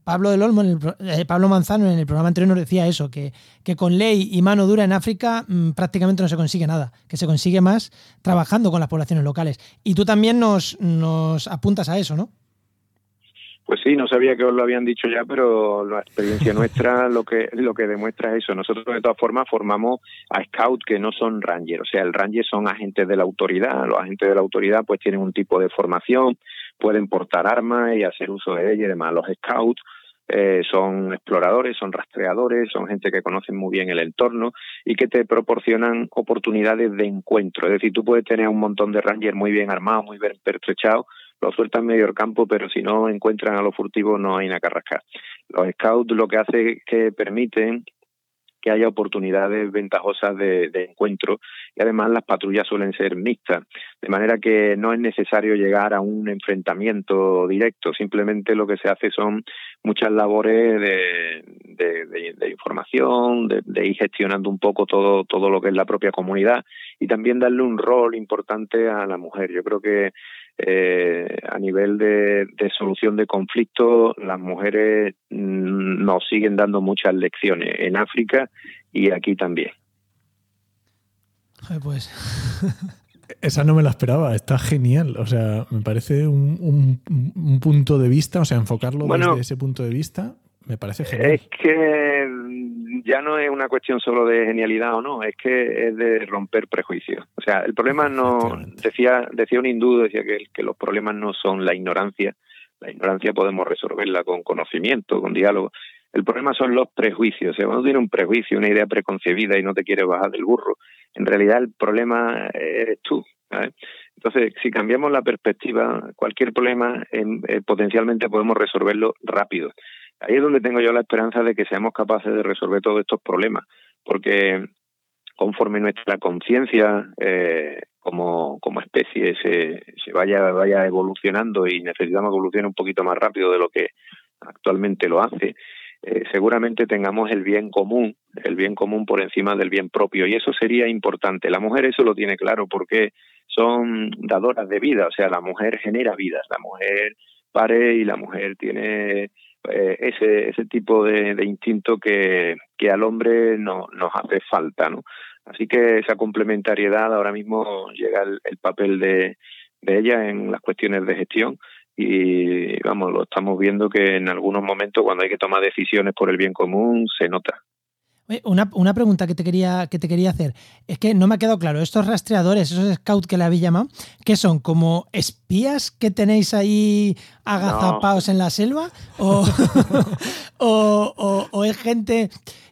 Pablo del Olmo, eh, Pablo Manzano en el programa anterior nos decía eso, que, que con ley y mano dura en África mm, prácticamente no se consigue nada, que se consigue más trabajando con las poblaciones locales. Y tú también nos, nos apuntas a eso, ¿no? Pues sí, no sabía que os lo habían dicho ya, pero la experiencia [laughs] nuestra lo que lo que demuestra es eso. Nosotros de todas formas formamos a scout que no son rangers, o sea, el ranger son agentes de la autoridad. Los agentes de la autoridad pues tienen un tipo de formación, pueden portar armas y hacer uso de ellas y demás. Los scouts eh, son exploradores, son rastreadores, son gente que conocen muy bien el entorno y que te proporcionan oportunidades de encuentro. Es decir, tú puedes tener un montón de rangers muy bien armados, muy bien pertrechados, los sueltan medio del campo, pero si no encuentran a los furtivos no hay nada que rascar. Los scouts lo que hace es que permiten que haya oportunidades ventajosas de, de, encuentro y además las patrullas suelen ser mixtas, de manera que no es necesario llegar a un enfrentamiento directo, simplemente lo que se hace son muchas labores de, de, de información, de, ir gestionando un poco todo, todo lo que es la propia comunidad y también darle un rol importante a la mujer. Yo creo que eh, a nivel de, de, solución de conflictos, las mujeres mm, nos siguen dando muchas lecciones en África y aquí también. pues. [laughs] Esa no me la esperaba, está genial. O sea, me parece un, un, un punto de vista, o sea, enfocarlo bueno, desde ese punto de vista, me parece genial. Es que ya no es una cuestión solo de genialidad o no, es que es de romper prejuicios. O sea, el problema no, decía, decía un hindú, decía que, que los problemas no son la ignorancia, la ignorancia podemos resolverla con conocimiento, con diálogo. El problema son los prejuicios. O sea, cuando tienes un prejuicio, una idea preconcebida y no te quieres bajar del burro, en realidad el problema eres tú. ¿sabes? Entonces, si cambiamos la perspectiva, cualquier problema eh, potencialmente podemos resolverlo rápido. Ahí es donde tengo yo la esperanza de que seamos capaces de resolver todos estos problemas, porque conforme nuestra conciencia eh, como, como especie se, se vaya, vaya evolucionando y necesitamos evolucionar un poquito más rápido de lo que actualmente lo hace, eh, seguramente tengamos el bien común, el bien común por encima del bien propio, y eso sería importante. La mujer eso lo tiene claro porque son dadoras de vida, o sea, la mujer genera vidas, la mujer pare y la mujer tiene eh, ese, ese tipo de, de instinto que, que, al hombre no, nos hace falta, ¿no? Así que esa complementariedad ahora mismo llega el, el papel de, de ella en las cuestiones de gestión y vamos, lo estamos viendo que en algunos momentos cuando hay que tomar decisiones por el bien común se nota. Una, una, pregunta que te, quería, que te quería hacer. Es que no me ha quedado claro. Estos rastreadores, esos scouts que le habéis llamado, ¿qué son? ¿Como espías que tenéis ahí agazapados en la selva? [laughs] ¿O, o, es gente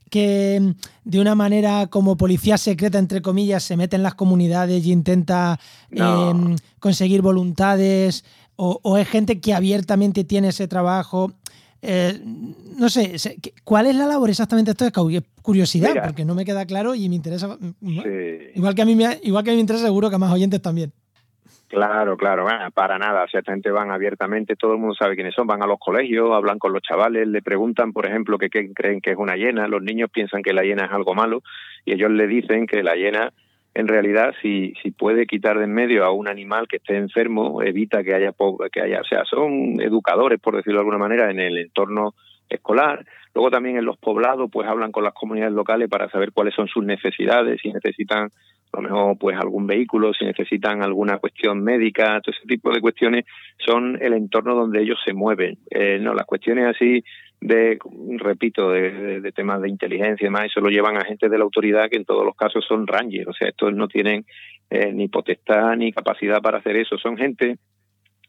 que de una manera como policía secreta, entre comillas, se mete en las comunidades y intenta em, conseguir voluntades? O, ¿O es gente que abiertamente tiene ese trabajo? Eh, no sé, ¿cuál es la labor exactamente de esto de Curiosidad, porque no me queda claro y me interesa. Mm, igual, que a mí me, igual que a mí me interesa, seguro que a más oyentes también. Claro, claro, para nada. O sea, esta gente van abiertamente, todo el mundo sabe quiénes son, van a los colegios, hablan con los chavales, le preguntan, por ejemplo, que qué creen que es una hiena. Los niños piensan que la hiena es algo malo y ellos le dicen que la hiena en realidad si, si puede quitar de en medio a un animal que esté enfermo, evita que haya, que haya, o sea, son educadores, por decirlo de alguna manera, en el entorno escolar. Luego también en los poblados, pues hablan con las comunidades locales para saber cuáles son sus necesidades, si necesitan a lo mejor pues algún vehículo, si necesitan alguna cuestión médica, todo ese tipo de cuestiones son el entorno donde ellos se mueven. Eh, no, las cuestiones así de, repito, de, temas de inteligencia y demás, eso lo llevan a gente de la autoridad que en todos los casos son rangers, o sea, estos no tienen eh, ni potestad ni capacidad para hacer eso, son gente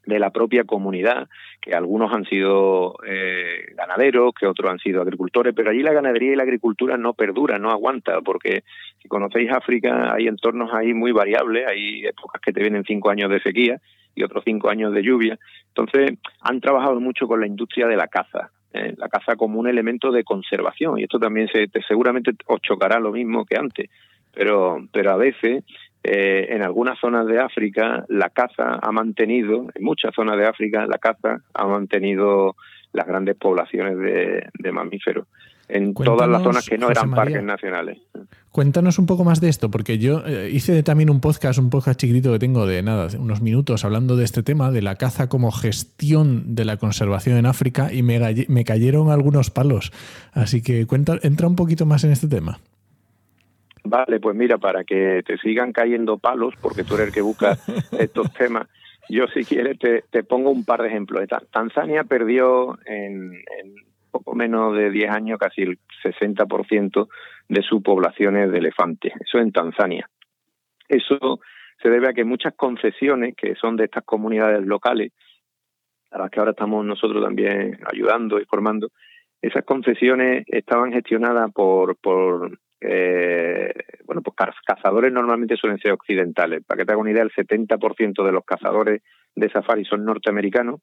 de la propia comunidad, que algunos han sido eh, ganaderos, que otros han sido agricultores, pero allí la ganadería y la agricultura no perdura, no aguanta, porque si conocéis África hay entornos ahí muy variables, hay épocas que te vienen cinco años de sequía y otros cinco años de lluvia, entonces han trabajado mucho con la industria de la caza, la caza como un elemento de conservación. Y esto también se, seguramente os chocará lo mismo que antes. Pero pero a veces eh, en algunas zonas de África la caza ha mantenido en muchas zonas de África la caza ha mantenido las grandes poblaciones de mamíferos en todas las zonas que no eran parques nacionales. Cuéntanos un poco más de esto, porque yo eh, hice también un podcast, un podcast chiquitito que tengo de nada, unos minutos hablando de este tema, de la caza como gestión de la conservación en África, y me, me cayeron algunos palos. Así que cuenta, entra un poquito más en este tema. Vale, pues mira, para que te sigan cayendo palos, porque tú eres el que busca [laughs] estos temas, yo si quieres te, te, pongo un par de ejemplos. Tanzania perdió en, en poco menos de 10 años casi el 60% de su población es de elefantes. Eso en Tanzania. Eso se debe a que muchas concesiones que son de estas comunidades locales, a las que ahora estamos nosotros también ayudando y formando, esas concesiones estaban gestionadas por, por eh, bueno, pues cazadores normalmente suelen ser occidentales. Para que te haga una idea, el 70% de los cazadores de safari son norteamericanos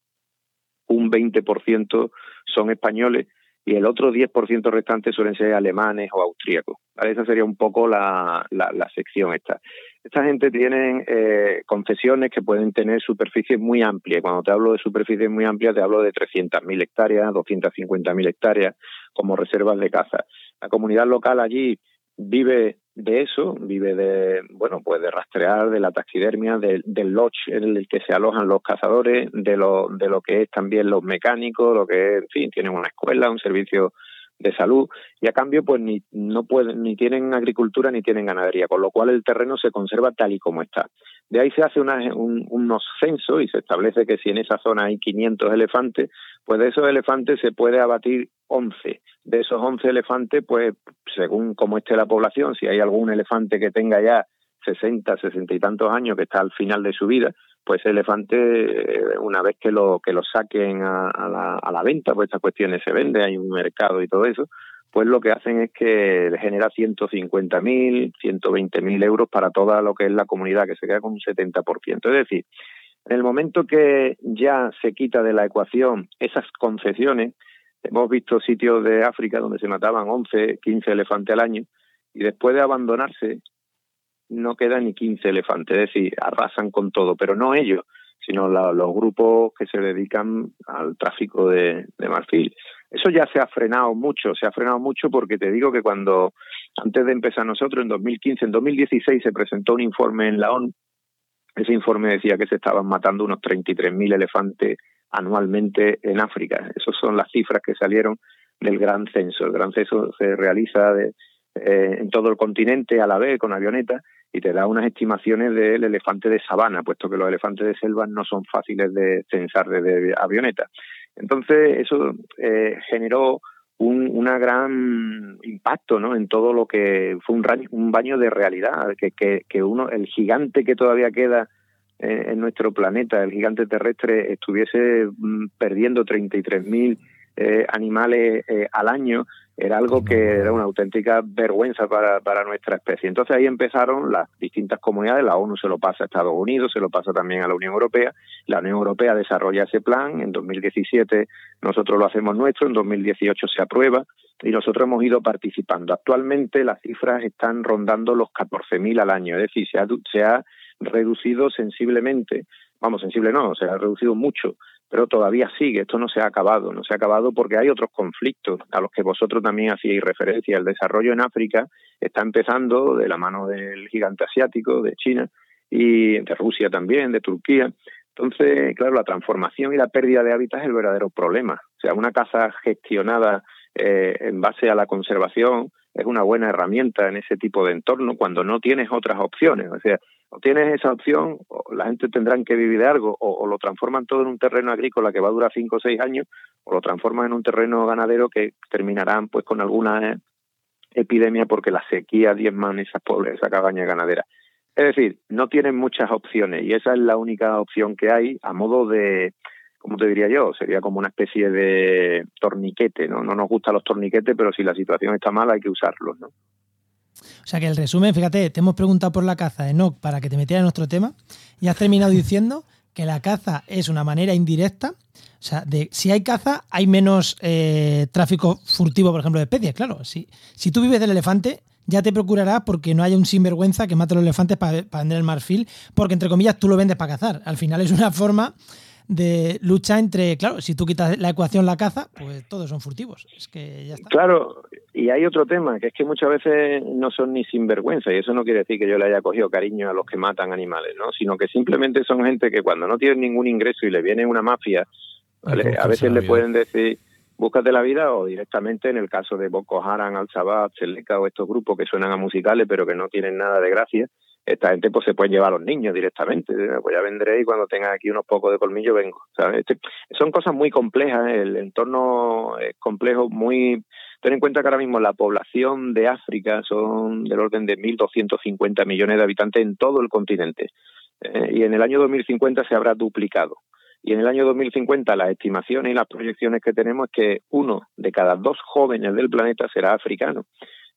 un 20% son españoles y el otro 10% restante suelen ser alemanes o austríacos. Esa sería un poco la, la, sección esta. Esta gente tiene eh, concesiones que pueden tener superficies muy amplias. Cuando te hablo de superficies muy amplias, te hablo de 300.000 hectáreas, 250.000 hectáreas como reservas de caza. La comunidad local allí vive de eso, vive de, bueno, pues de rastrear, de la taxidermia, del lodge en el que se alojan los cazadores, de lo, de lo que es también los mecánicos, lo que es, en fin, tienen una escuela, un servicio de salud y a cambio pues ni no pueden ni tienen agricultura ni tienen ganadería con lo cual el terreno se conserva tal y como está. De ahí se hace una, un, unos censos y se establece que si en esa zona hay 500 elefantes pues de esos elefantes se puede abatir 11 de esos 11 elefantes, pues según cómo esté la población, si hay algún elefante que tenga ya 60, 60 y tantos años que está al final de su vida, pues ese elefante, eh, una vez que lo, que lo saquen a, la, a la venta, pues estas cuestiones se venden, hay un mercado y todo eso, pues lo que hacen es que genera 150.000, 120.000 euros para toda lo que es la comunidad, que se queda con un 70%. Es decir, en el momento que ya se quita de la ecuación esas concesiones, Hemos visto sitios de África donde se mataban 11, 15 elefantes al año y después de abandonarse no quedan ni 15 elefantes, es decir, arrasan con todo, pero no ellos, sino los grupos que se dedican al tráfico de, marfil. Eso ya se ha frenado mucho, se ha frenado mucho porque te digo que cuando, antes de empezar nosotros, en 2015, en 2016 se presentó un informe en la ONU, ese informe decía que se estaban matando unos 33.000 elefantes anualmente en África. Esas son las cifras que salieron del Gran Censo. El Gran Censo se realiza de, eh, en todo el continente a la vez con avionetas y te da unas estimaciones del elefante de sabana, puesto que los elefantes de selva no son fáciles de censar desde avioneta. Entonces, eso eh, generó un una gran impacto ¿no? en todo lo que fue un, baño de realidad, que, que, que uno, el gigante que todavía queda en nuestro planeta, el gigante terrestre, estuviese mm, perdiendo 33.000 eh, animales eh, al año, era algo que era una auténtica vergüenza para, para nuestra especie. Entonces ahí empezaron las distintas comunidades, la ONU se lo pasa a Estados Unidos, se lo pasa también a la Unión Europea, la Unión Europea desarrolla ese plan, en 2017 nosotros lo hacemos nuestro, en 2018 se aprueba y nosotros hemos ido participando. Actualmente las cifras están rondando los 14.000 al año, es decir, se ha, se ha reducido sensiblemente, vamos, sensible no, se ha reducido mucho pero todavía sigue, esto no se ha acabado, no se ha acabado porque hay otros conflictos a los que vosotros también hacíais referencia. El desarrollo en África está empezando de la mano del gigante asiático, de China, y de Rusia también, de Turquía. Entonces, claro, la transformación y la pérdida de hábitat es el verdadero problema. O sea, una caza gestionada eh, en base a la conservación es una buena herramienta en ese tipo de entorno cuando no tienes otras opciones. O sea, o tienes esa opción, o la gente tendrá que vivir de algo, o, lo transforman todo en un terreno agrícola que va a durar cinco o seis años, o lo transforman en un terreno ganadero que terminarán pues con alguna epidemia porque la sequía diezman esas pobres, esa cabaña ganadera. Es decir, no tienen muchas opciones y esa es la única opción que hay a modo de, como te diría yo, sería como una especie de torniquete, ¿no? No nos gustan los torniquetes, pero si la situación está mala hay que usarlos, ¿no? O sea que el resumen, fíjate, te hemos preguntado por la caza de NOC para que te metieras en nuestro tema y has terminado [laughs] diciendo que la caza es una manera indirecta. O sea, de, si hay caza, hay menos eh, tráfico furtivo, por ejemplo, de especies. Claro, si, si tú vives del elefante, ya te procurarás porque no haya un sinvergüenza que mate a los elefantes para, para vender el marfil, porque entre comillas tú lo vendes para cazar. Al final es una forma de lucha entre, claro, si tú quitas la ecuación la caza, pues todos son furtivos. Es que ya está. Claro, y hay otro tema, que es que muchas veces no son ni sinvergüenza, y eso no quiere decir que yo le haya cogido cariño a los que matan animales, ¿no? Sino que simplemente son gente que cuando no tienen ningún ingreso y le viene una mafia, a veces le pueden decir, búscate la vida, o directamente en el caso de Boko Haram, Al-Shabaab, Seleka o estos grupos que suenan a musicales pero que no tienen nada de gracia, esta gente pues se puede llevar a los niños directamente. Pues ya vendré y cuando tenga aquí unos pocos de colmillo vengo. Este, son cosas muy complejas, el entorno es complejo, muy... Ten en cuenta que ahora mismo la población de África son del orden de 1.250 millones de habitantes en todo el continente. Eh, y en el año 2050 se habrá duplicado. Y en el año 2050 las estimaciones y las proyecciones que tenemos es que uno de cada dos jóvenes del planeta será africano.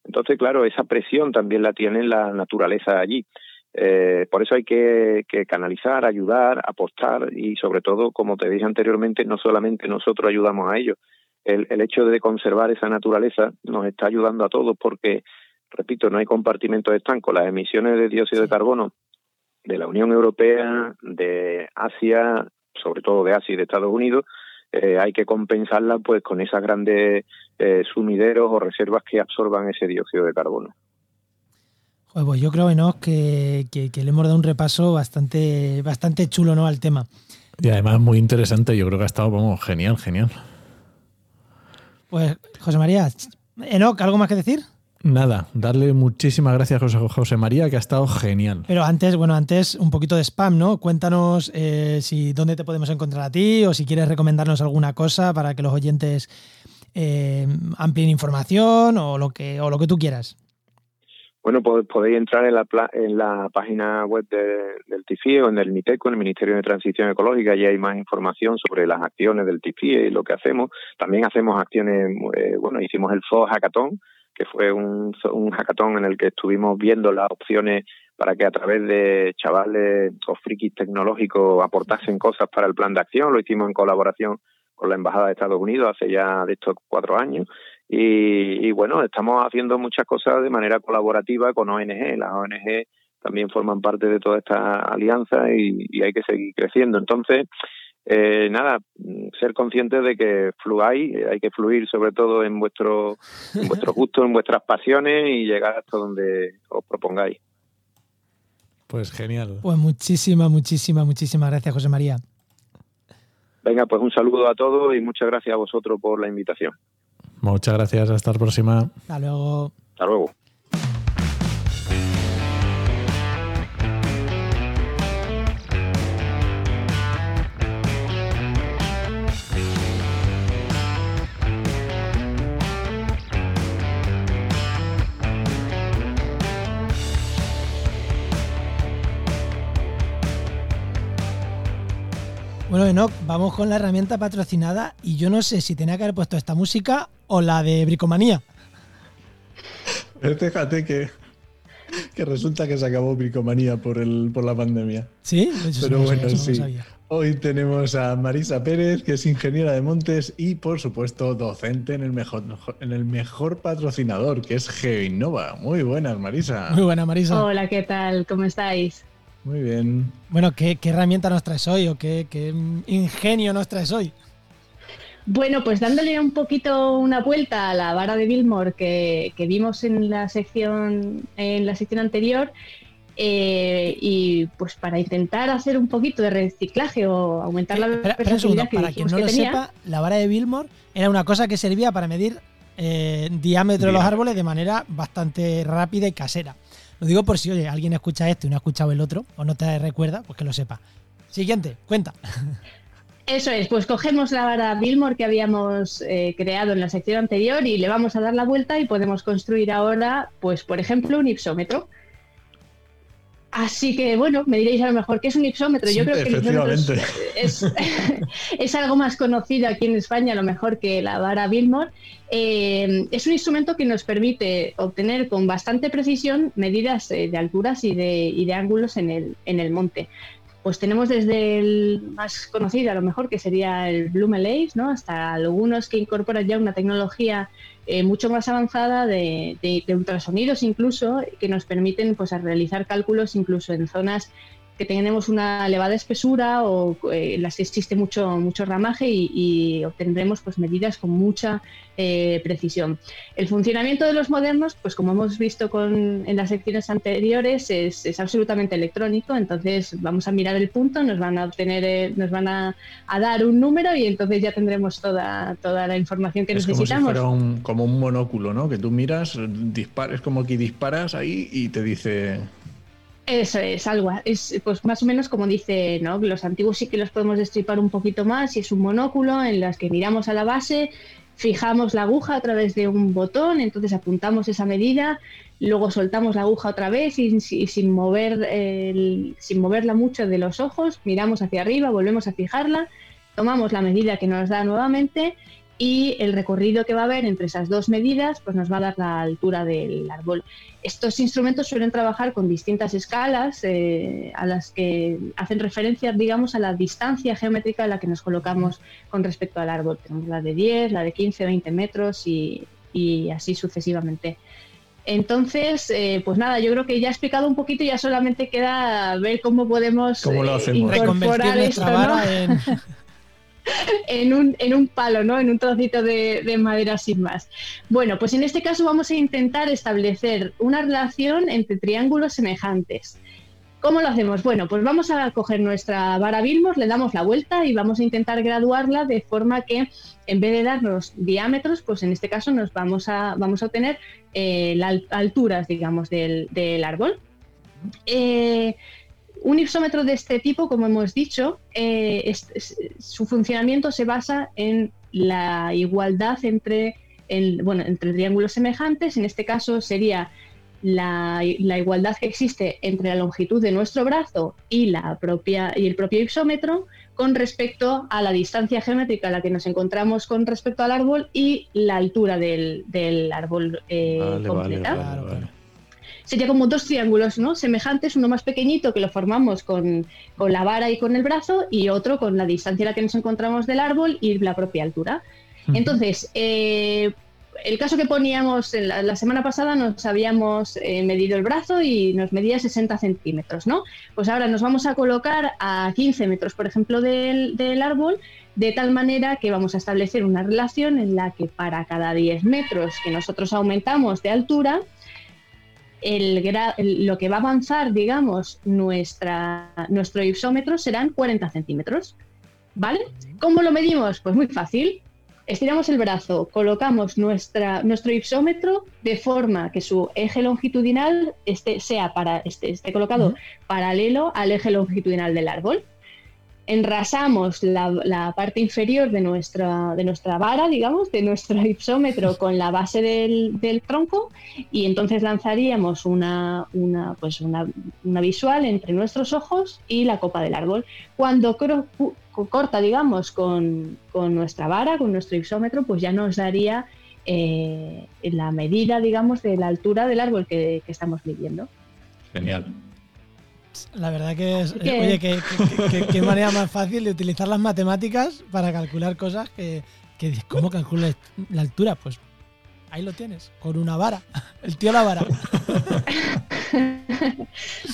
Entonces, claro, esa presión también la tiene la naturaleza allí. Eh, por eso hay que, canalizar, ayudar, apostar y sobre todo, como te dije anteriormente, no solamente nosotros ayudamos a ellos. El, el hecho de conservar esa naturaleza nos está ayudando a todos porque, repito, no hay compartimentos estancos. Las emisiones de dióxido de carbono de la Unión Europea, de Asia, sobre todo de Asia y de Estados Unidos, eh, hay que compensarla pues con esas grandes eh, sumideros o reservas que absorban ese dióxido de carbono. pues yo creo que, que, le hemos dado un repaso bastante, bastante chulo ¿no? al tema. Y además muy interesante, yo creo que ha estado como genial, genial. Pues José María, Enoch, ¿algo más que decir? Nada, darle muchísimas gracias a José, María, que ha estado genial. Pero antes, bueno, antes un poquito de spam, ¿no? Cuéntanos eh, si dónde te podemos encontrar a ti o si quieres recomendarnos alguna cosa para que los oyentes eh, amplíen información o lo que o lo que tú quieras. Bueno, podéis entrar en la, en la página web del TIFIE o en el MITECO, en el Ministerio de Transición Ecológica, y hay más información sobre las acciones del TIFIE y lo que hacemos. También hacemos acciones, eh, bueno, hicimos el FOS Hackathon, que fue un, un hackathon en el que estuvimos viendo las opciones para que a través de chavales o frikis tecnológicos aportasen cosas para el plan de acción. Lo hicimos en colaboración con la Embajada de Estados Unidos hace ya de estos cuatro años. Y, bueno, estamos haciendo muchas cosas de manera colaborativa con ONG. Las ONG también forman parte de toda esta alianza y, y hay que seguir creciendo. Entonces, eh, nada, ser conscientes de que fluáis, hay que fluir sobre todo en vuestro, en vuestro [laughs] gusto, en vuestras pasiones y llegar hasta donde os propongáis. Pues genial. Pues muchísimas, muchísimas, muchísimas gracias, José María. Venga, pues un saludo a todos y muchas gracias a vosotros por la invitación. Muchas gracias, hasta la próxima. Hasta luego. Hasta luego. Bueno, no, vamos con la herramienta patrocinada y yo no sé si tenía que haber puesto esta música o la de Bricomanía. Fíjate que, que resulta que se acabó Bricomanía por, el, por la pandemia. Sí, pero bueno, sí. Hoy tenemos a Marisa Pérez, que es ingeniera de montes y, por supuesto, docente en el mejor, en el mejor patrocinador, que es GeoInnova. Muy buenas, Marisa. Muy buenas, Marisa. Hola, ¿qué tal? ¿Cómo estáis? Muy bien. Bueno, ¿qué, herramienta nos traes hoy o qué, ingenio nos traes hoy? Bueno, pues dándole un poquito una vuelta a la vara de Billmore que, vimos en la sección en la sección anterior, eh, y pues para intentar hacer un poquito de reciclaje o aumentar la espera, para quien no lo sepa, la vara de Billmore era una cosa que servía para medir eh, diámetro de los árboles de manera bastante rápida y casera. Lo digo por si, oye, alguien escucha esto y no ha escuchado el otro, o no te recuerda, pues que lo sepa. Siguiente, cuenta. Eso es, pues cogemos la vara Billmore que habíamos eh, creado en la sección anterior y le vamos a dar la vuelta y podemos construir ahora, pues por ejemplo, un ipsómetro. Así que, bueno, me diréis a lo mejor qué es un ipsómetro. Yo creo que el ipsómetro [laughs] es, algo más conocido aquí en España, a lo mejor que la vara Billmore. Eh, es un instrumento que nos permite obtener con bastante precisión medidas eh, de alturas y de, ángulos en el, en el monte pues tenemos desde el más conocido a lo mejor que sería el Blumelace, ¿no? hasta algunos que incorporan ya una tecnología eh, mucho más avanzada de, ultrasonidos incluso, que nos permiten pues, realizar cálculos incluso en zonas que tenemos una elevada espesura o eh, en las que existe mucho, mucho ramaje y, obtendremos pues, medidas con mucha eh, precisión. El funcionamiento de los modernos, pues como hemos visto con, en las secciones anteriores, es, absolutamente electrónico, entonces vamos a mirar el punto, nos van a obtener, eh, nos van a, dar un número y entonces ya tendremos toda, toda la información que necesitamos. Como si fuera como un monóculo, ¿no? Que tú miras, dispares, como que disparas ahí y te dice eso es, algo, es pues más o menos como dice, ¿no? Los antiguos sí que los podemos destripar un poquito más y es un monóculo en las que miramos a la base, fijamos la aguja a través de un botón, entonces apuntamos esa medida, luego soltamos la aguja otra vez y, sin, mover sin moverla mucho de los ojos, miramos hacia arriba, volvemos a fijarla, tomamos la medida que nos da nuevamente y el recorrido que va a haber entre esas dos medidas pues nos va a dar la altura del árbol. Estos instrumentos suelen trabajar con distintas escalas eh, a las que hacen referencia, digamos, a la distancia geométrica a la que nos colocamos con respecto al árbol. Tenemos la de 10, la de 15, 20 metros y, así sucesivamente. Entonces, eh, pues nada, yo creo que ya he explicado un poquito, ya solamente queda ver cómo podemos ¿Cómo lo eh, incorporar esto, en [laughs] un, en un palo, ¿no? En un trocito de, de, madera sin más. Bueno, pues en este caso vamos a intentar establecer una relación entre triángulos semejantes. ¿Cómo lo hacemos? Bueno, pues vamos a coger nuestra vara Vilmos, le damos la vuelta y vamos a intentar graduarla de forma que en vez de darnos diámetros, pues en este caso nos vamos a, vamos a obtener eh, las alturas, digamos, del, del árbol. Eh, un ipsómetro de este tipo, como hemos dicho, eh, su funcionamiento se basa en la igualdad entre, bueno, entre triángulos semejantes. En este caso sería la, igualdad que existe entre la longitud de nuestro brazo y, la propia, y el propio ipsómetro con respecto a la distancia geométrica a la que nos encontramos con respecto al árbol y la altura del, árbol eh, completa sería como dos triángulos ¿no? semejantes, uno más pequeñito que lo formamos con, la vara y con el brazo y otro con la distancia a la que nos encontramos del árbol y la propia altura. Entonces, eh, el caso que poníamos la, semana pasada nos habíamos eh, medido el brazo y nos medía 60 centímetros, ¿no? Pues ahora nos vamos a colocar a 15 metros, por ejemplo, del, del, árbol, de tal manera que vamos a establecer una relación en la que para cada 10 metros que nosotros aumentamos de altura, el, lo que va a avanzar, digamos, nuestra, nuestro ipsómetro serán 40 centímetros. ¿Vale? ¿Cómo lo medimos? Pues muy fácil. Estiramos el brazo, colocamos nuestra, nuestro ipsómetro de forma que su eje longitudinal esté, sea para, esté, esté colocado paralelo al eje longitudinal del árbol. Enrasamos la, parte inferior de nuestra, de nuestra vara, digamos, de nuestro ipsómetro con la base del, tronco y entonces lanzaríamos una, una, pues una, visual entre nuestros ojos y la copa del árbol. Cuando corta, digamos, con, nuestra vara, con nuestro ipsómetro, pues ya nos daría eh, la medida, digamos, de la altura del árbol que, que estamos midiendo. Genial. La verdad que es. Oye, qué, manera más fácil de utilizar las matemáticas para calcular cosas que. ¿Cómo calculas la altura? Pues ahí lo tienes, con una vara. El tío la vara. [laughs]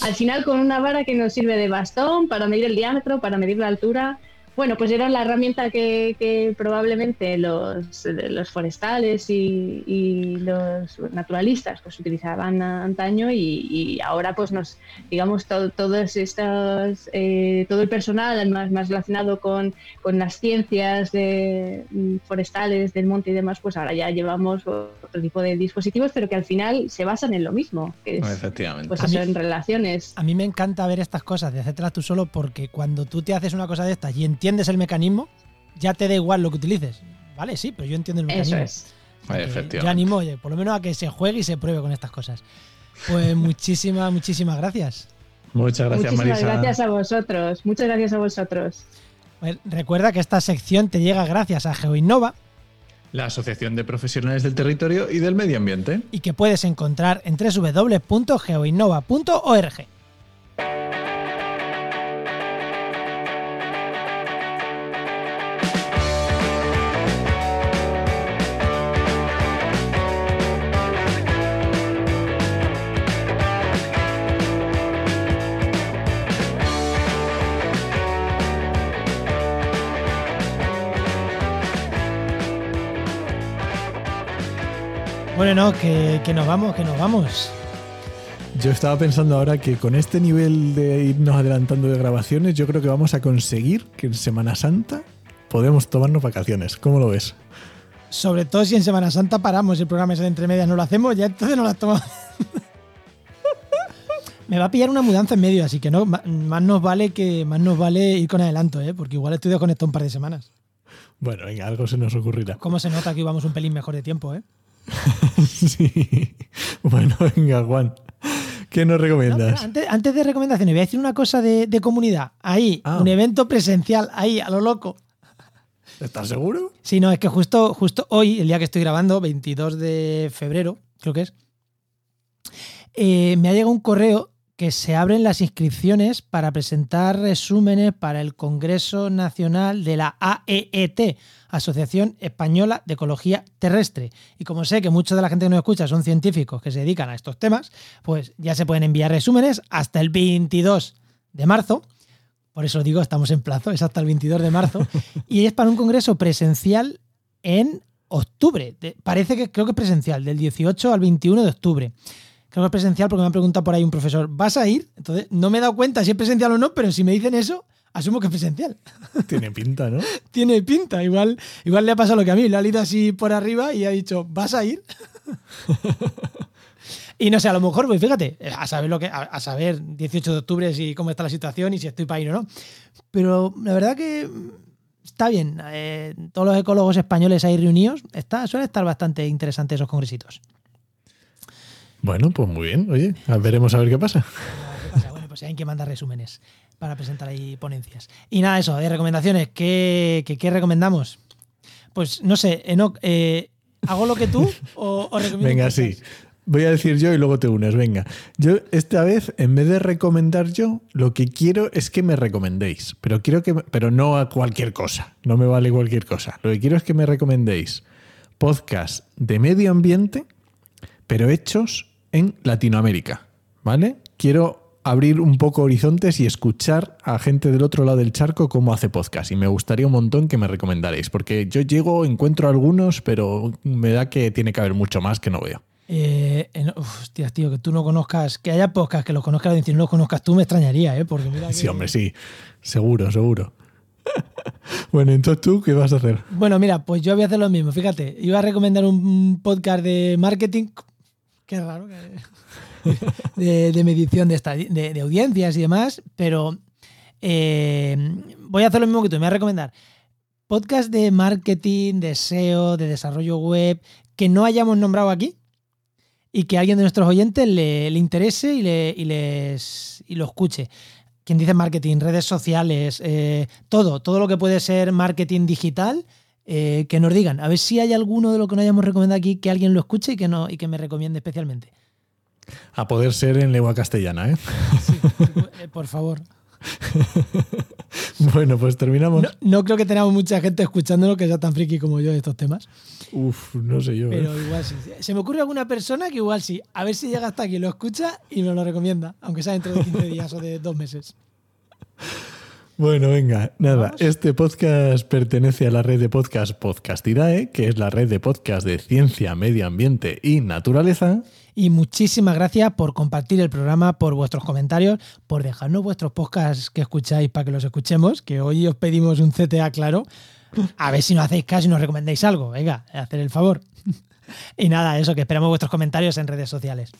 Al final, con una vara que nos sirve de bastón para medir el diámetro, para medir la altura bueno, pues era la herramienta que, probablemente los, los forestales y, los naturalistas pues utilizaban antaño y, ahora pues nos, digamos, todo, todos estos, eh, todo el personal más, más relacionado con, las ciencias de, mm, forestales del monte y demás, pues ahora ya llevamos otro tipo de dispositivos, pero que al final se basan en lo mismo, que Efectivamente. pues eso, en relaciones. A mí me encanta ver estas cosas, de hacértelas tú solo, porque cuando tú te haces una cosa de estas y entiendes el mecanismo, ya te da igual lo que utilices. Vale, sí, pero yo entiendo el mecanismo. Eso es. Yo animo, oye, por lo menos a que se juegue y se pruebe con estas cosas. Pues [laughs] muchísimas, muchísimas gracias. Muchas gracias, Muchísimas gracias a vosotros. Muchas gracias a vosotros. Pues recuerda que esta sección te llega gracias a GeoInnova, la Asociación de Profesionales del Territorio y del Medio Ambiente. Y que puedes encontrar en www.geoinnova.org. Bueno, que, que nos vamos, que nos vamos. Yo estaba pensando ahora que con este nivel de irnos adelantando de grabaciones, yo creo que vamos a conseguir que en Semana Santa podemos tomarnos vacaciones. ¿Cómo lo ves? Sobre todo si en Semana Santa paramos el programa ese de entre medias, no lo hacemos, ya entonces no las tomamos. [laughs] Me va a pillar una mudanza en medio, así que no, más nos vale que más nos vale ir con adelanto, ¿eh? porque igual estoy con esto un par de semanas. Bueno, venga, algo se nos ocurrirá. ¿Cómo se nota que íbamos un pelín mejor de tiempo, eh? [laughs] sí. Bueno, venga, Juan. ¿Qué nos recomiendas? antes, de recomendaciones, voy a decir una cosa de, comunidad. Ahí, ah. un evento presencial, ahí, a lo loco. ¿Estás seguro? Sí, no, es que justo, justo hoy, el día que estoy grabando, 22 de febrero, creo que es, eh, me ha llegado un correo que se abren las inscripciones para presentar resúmenes para el Congreso Nacional de la AEET, Asociación Española de Ecología Terrestre. Y como sé que mucha de la gente que nos escucha son científicos que se dedican a estos temas, pues ya se pueden enviar resúmenes hasta el 22 de marzo. Por eso digo, estamos en plazo, es hasta el 22 de marzo. [laughs] y es para un congreso presencial en octubre. parece que creo que es presencial, del 18 al 21 de octubre. Creo que es presencial porque me han preguntado por ahí un profesor, ¿vas a ir? Entonces, no me he dado cuenta si es presencial o no, pero si me dicen eso, asumo que es presencial. [laughs] Tiene pinta, ¿no? Tiene pinta. Igual, igual le ha pasado lo que a mí. Le ha ido así por arriba y ha dicho, ¿vas a ir? [laughs] y no sé, a lo mejor, pues fíjate, a saber lo que, a, saber 18 de octubre si cómo está la situación y si estoy para ir o no. Pero la verdad que está bien. Eh, todos los ecólogos españoles ahí reunidos, está, suele estar bastante interesante esos congresitos. Bueno, pues muy bien. Oye, veremos a ver qué pasa. Bueno, pues hay que mandar resúmenes para presentar ahí ponencias. Y nada, eso, de recomendaciones. ¿Qué, qué, recomendamos? Pues no sé, Enoch, eh, ¿hago lo que tú o, o recomiendo? Venga, sí. Voy a decir yo y luego te unes. Venga, yo esta vez, en vez de recomendar yo, lo que quiero es que me recomendéis. Pero quiero que, pero no a cualquier cosa. No me vale cualquier cosa. Lo que quiero es que me recomendéis podcast de medio ambiente, pero hechos en Latinoamérica, ¿vale? Quiero abrir un poco horizontes y escuchar a gente del otro lado del charco cómo hace podcast. Y me gustaría un montón que me recomendaréis, porque yo llego, encuentro algunos, pero me da que tiene que haber mucho más que no veo. Eh, hostia, tío, que tú no conozcas, que haya podcast que los conozcas y no los conozcas tú, me extrañaría, ¿eh? Porque Sí, hombre, sí. Seguro, seguro. [laughs] bueno, entonces tú, ¿qué vas a hacer? Bueno, mira, pues yo voy a hacer lo mismo. Fíjate, iba a recomendar un podcast de marketing Qué raro. [laughs] de, medición de, audiencias y demás, pero eh, voy a hacer lo mismo que tú, me voy a recomendar podcast de marketing, de SEO, de desarrollo web, que no hayamos nombrado aquí y que alguien de nuestros oyentes le, interese y, le, les, y lo escuche. Quien dice marketing, redes sociales, eh, todo, todo lo que puede ser marketing digital, eh, que nos digan. A ver si hay alguno de lo que no hayamos recomendado aquí que alguien lo escuche y que, no, y que me recomiende especialmente. A poder ser en lengua castellana, ¿eh? Sí, por favor. [laughs] bueno, pues terminamos. No, creo que tengamos mucha gente escuchándolo que sea tan friki como yo de estos temas. Uf, no sé yo. Pero ¿eh? igual sí. Se me ocurre alguna persona que igual sí. A ver si llega hasta aquí, lo escucha y nos lo recomienda, aunque sea dentro de 15 días o de dos meses. Bueno, venga, nada. Este podcast pertenece a la red de podcast Podcastidae, que es la red de podcast de ciencia, medio ambiente y naturaleza. Y muchísimas gracias por compartir el programa, por vuestros comentarios, por dejarnos vuestros podcasts que escucháis para que los escuchemos, que hoy os pedimos un CTA claro. A ver si nos hacéis caso y nos recomendáis algo. Venga, hacer el favor. [laughs] Y nada, eso, que esperamos vuestros comentarios en redes sociales.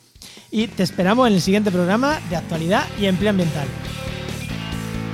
Y te esperamos en el siguiente programa de actualidad y empleo ambiental.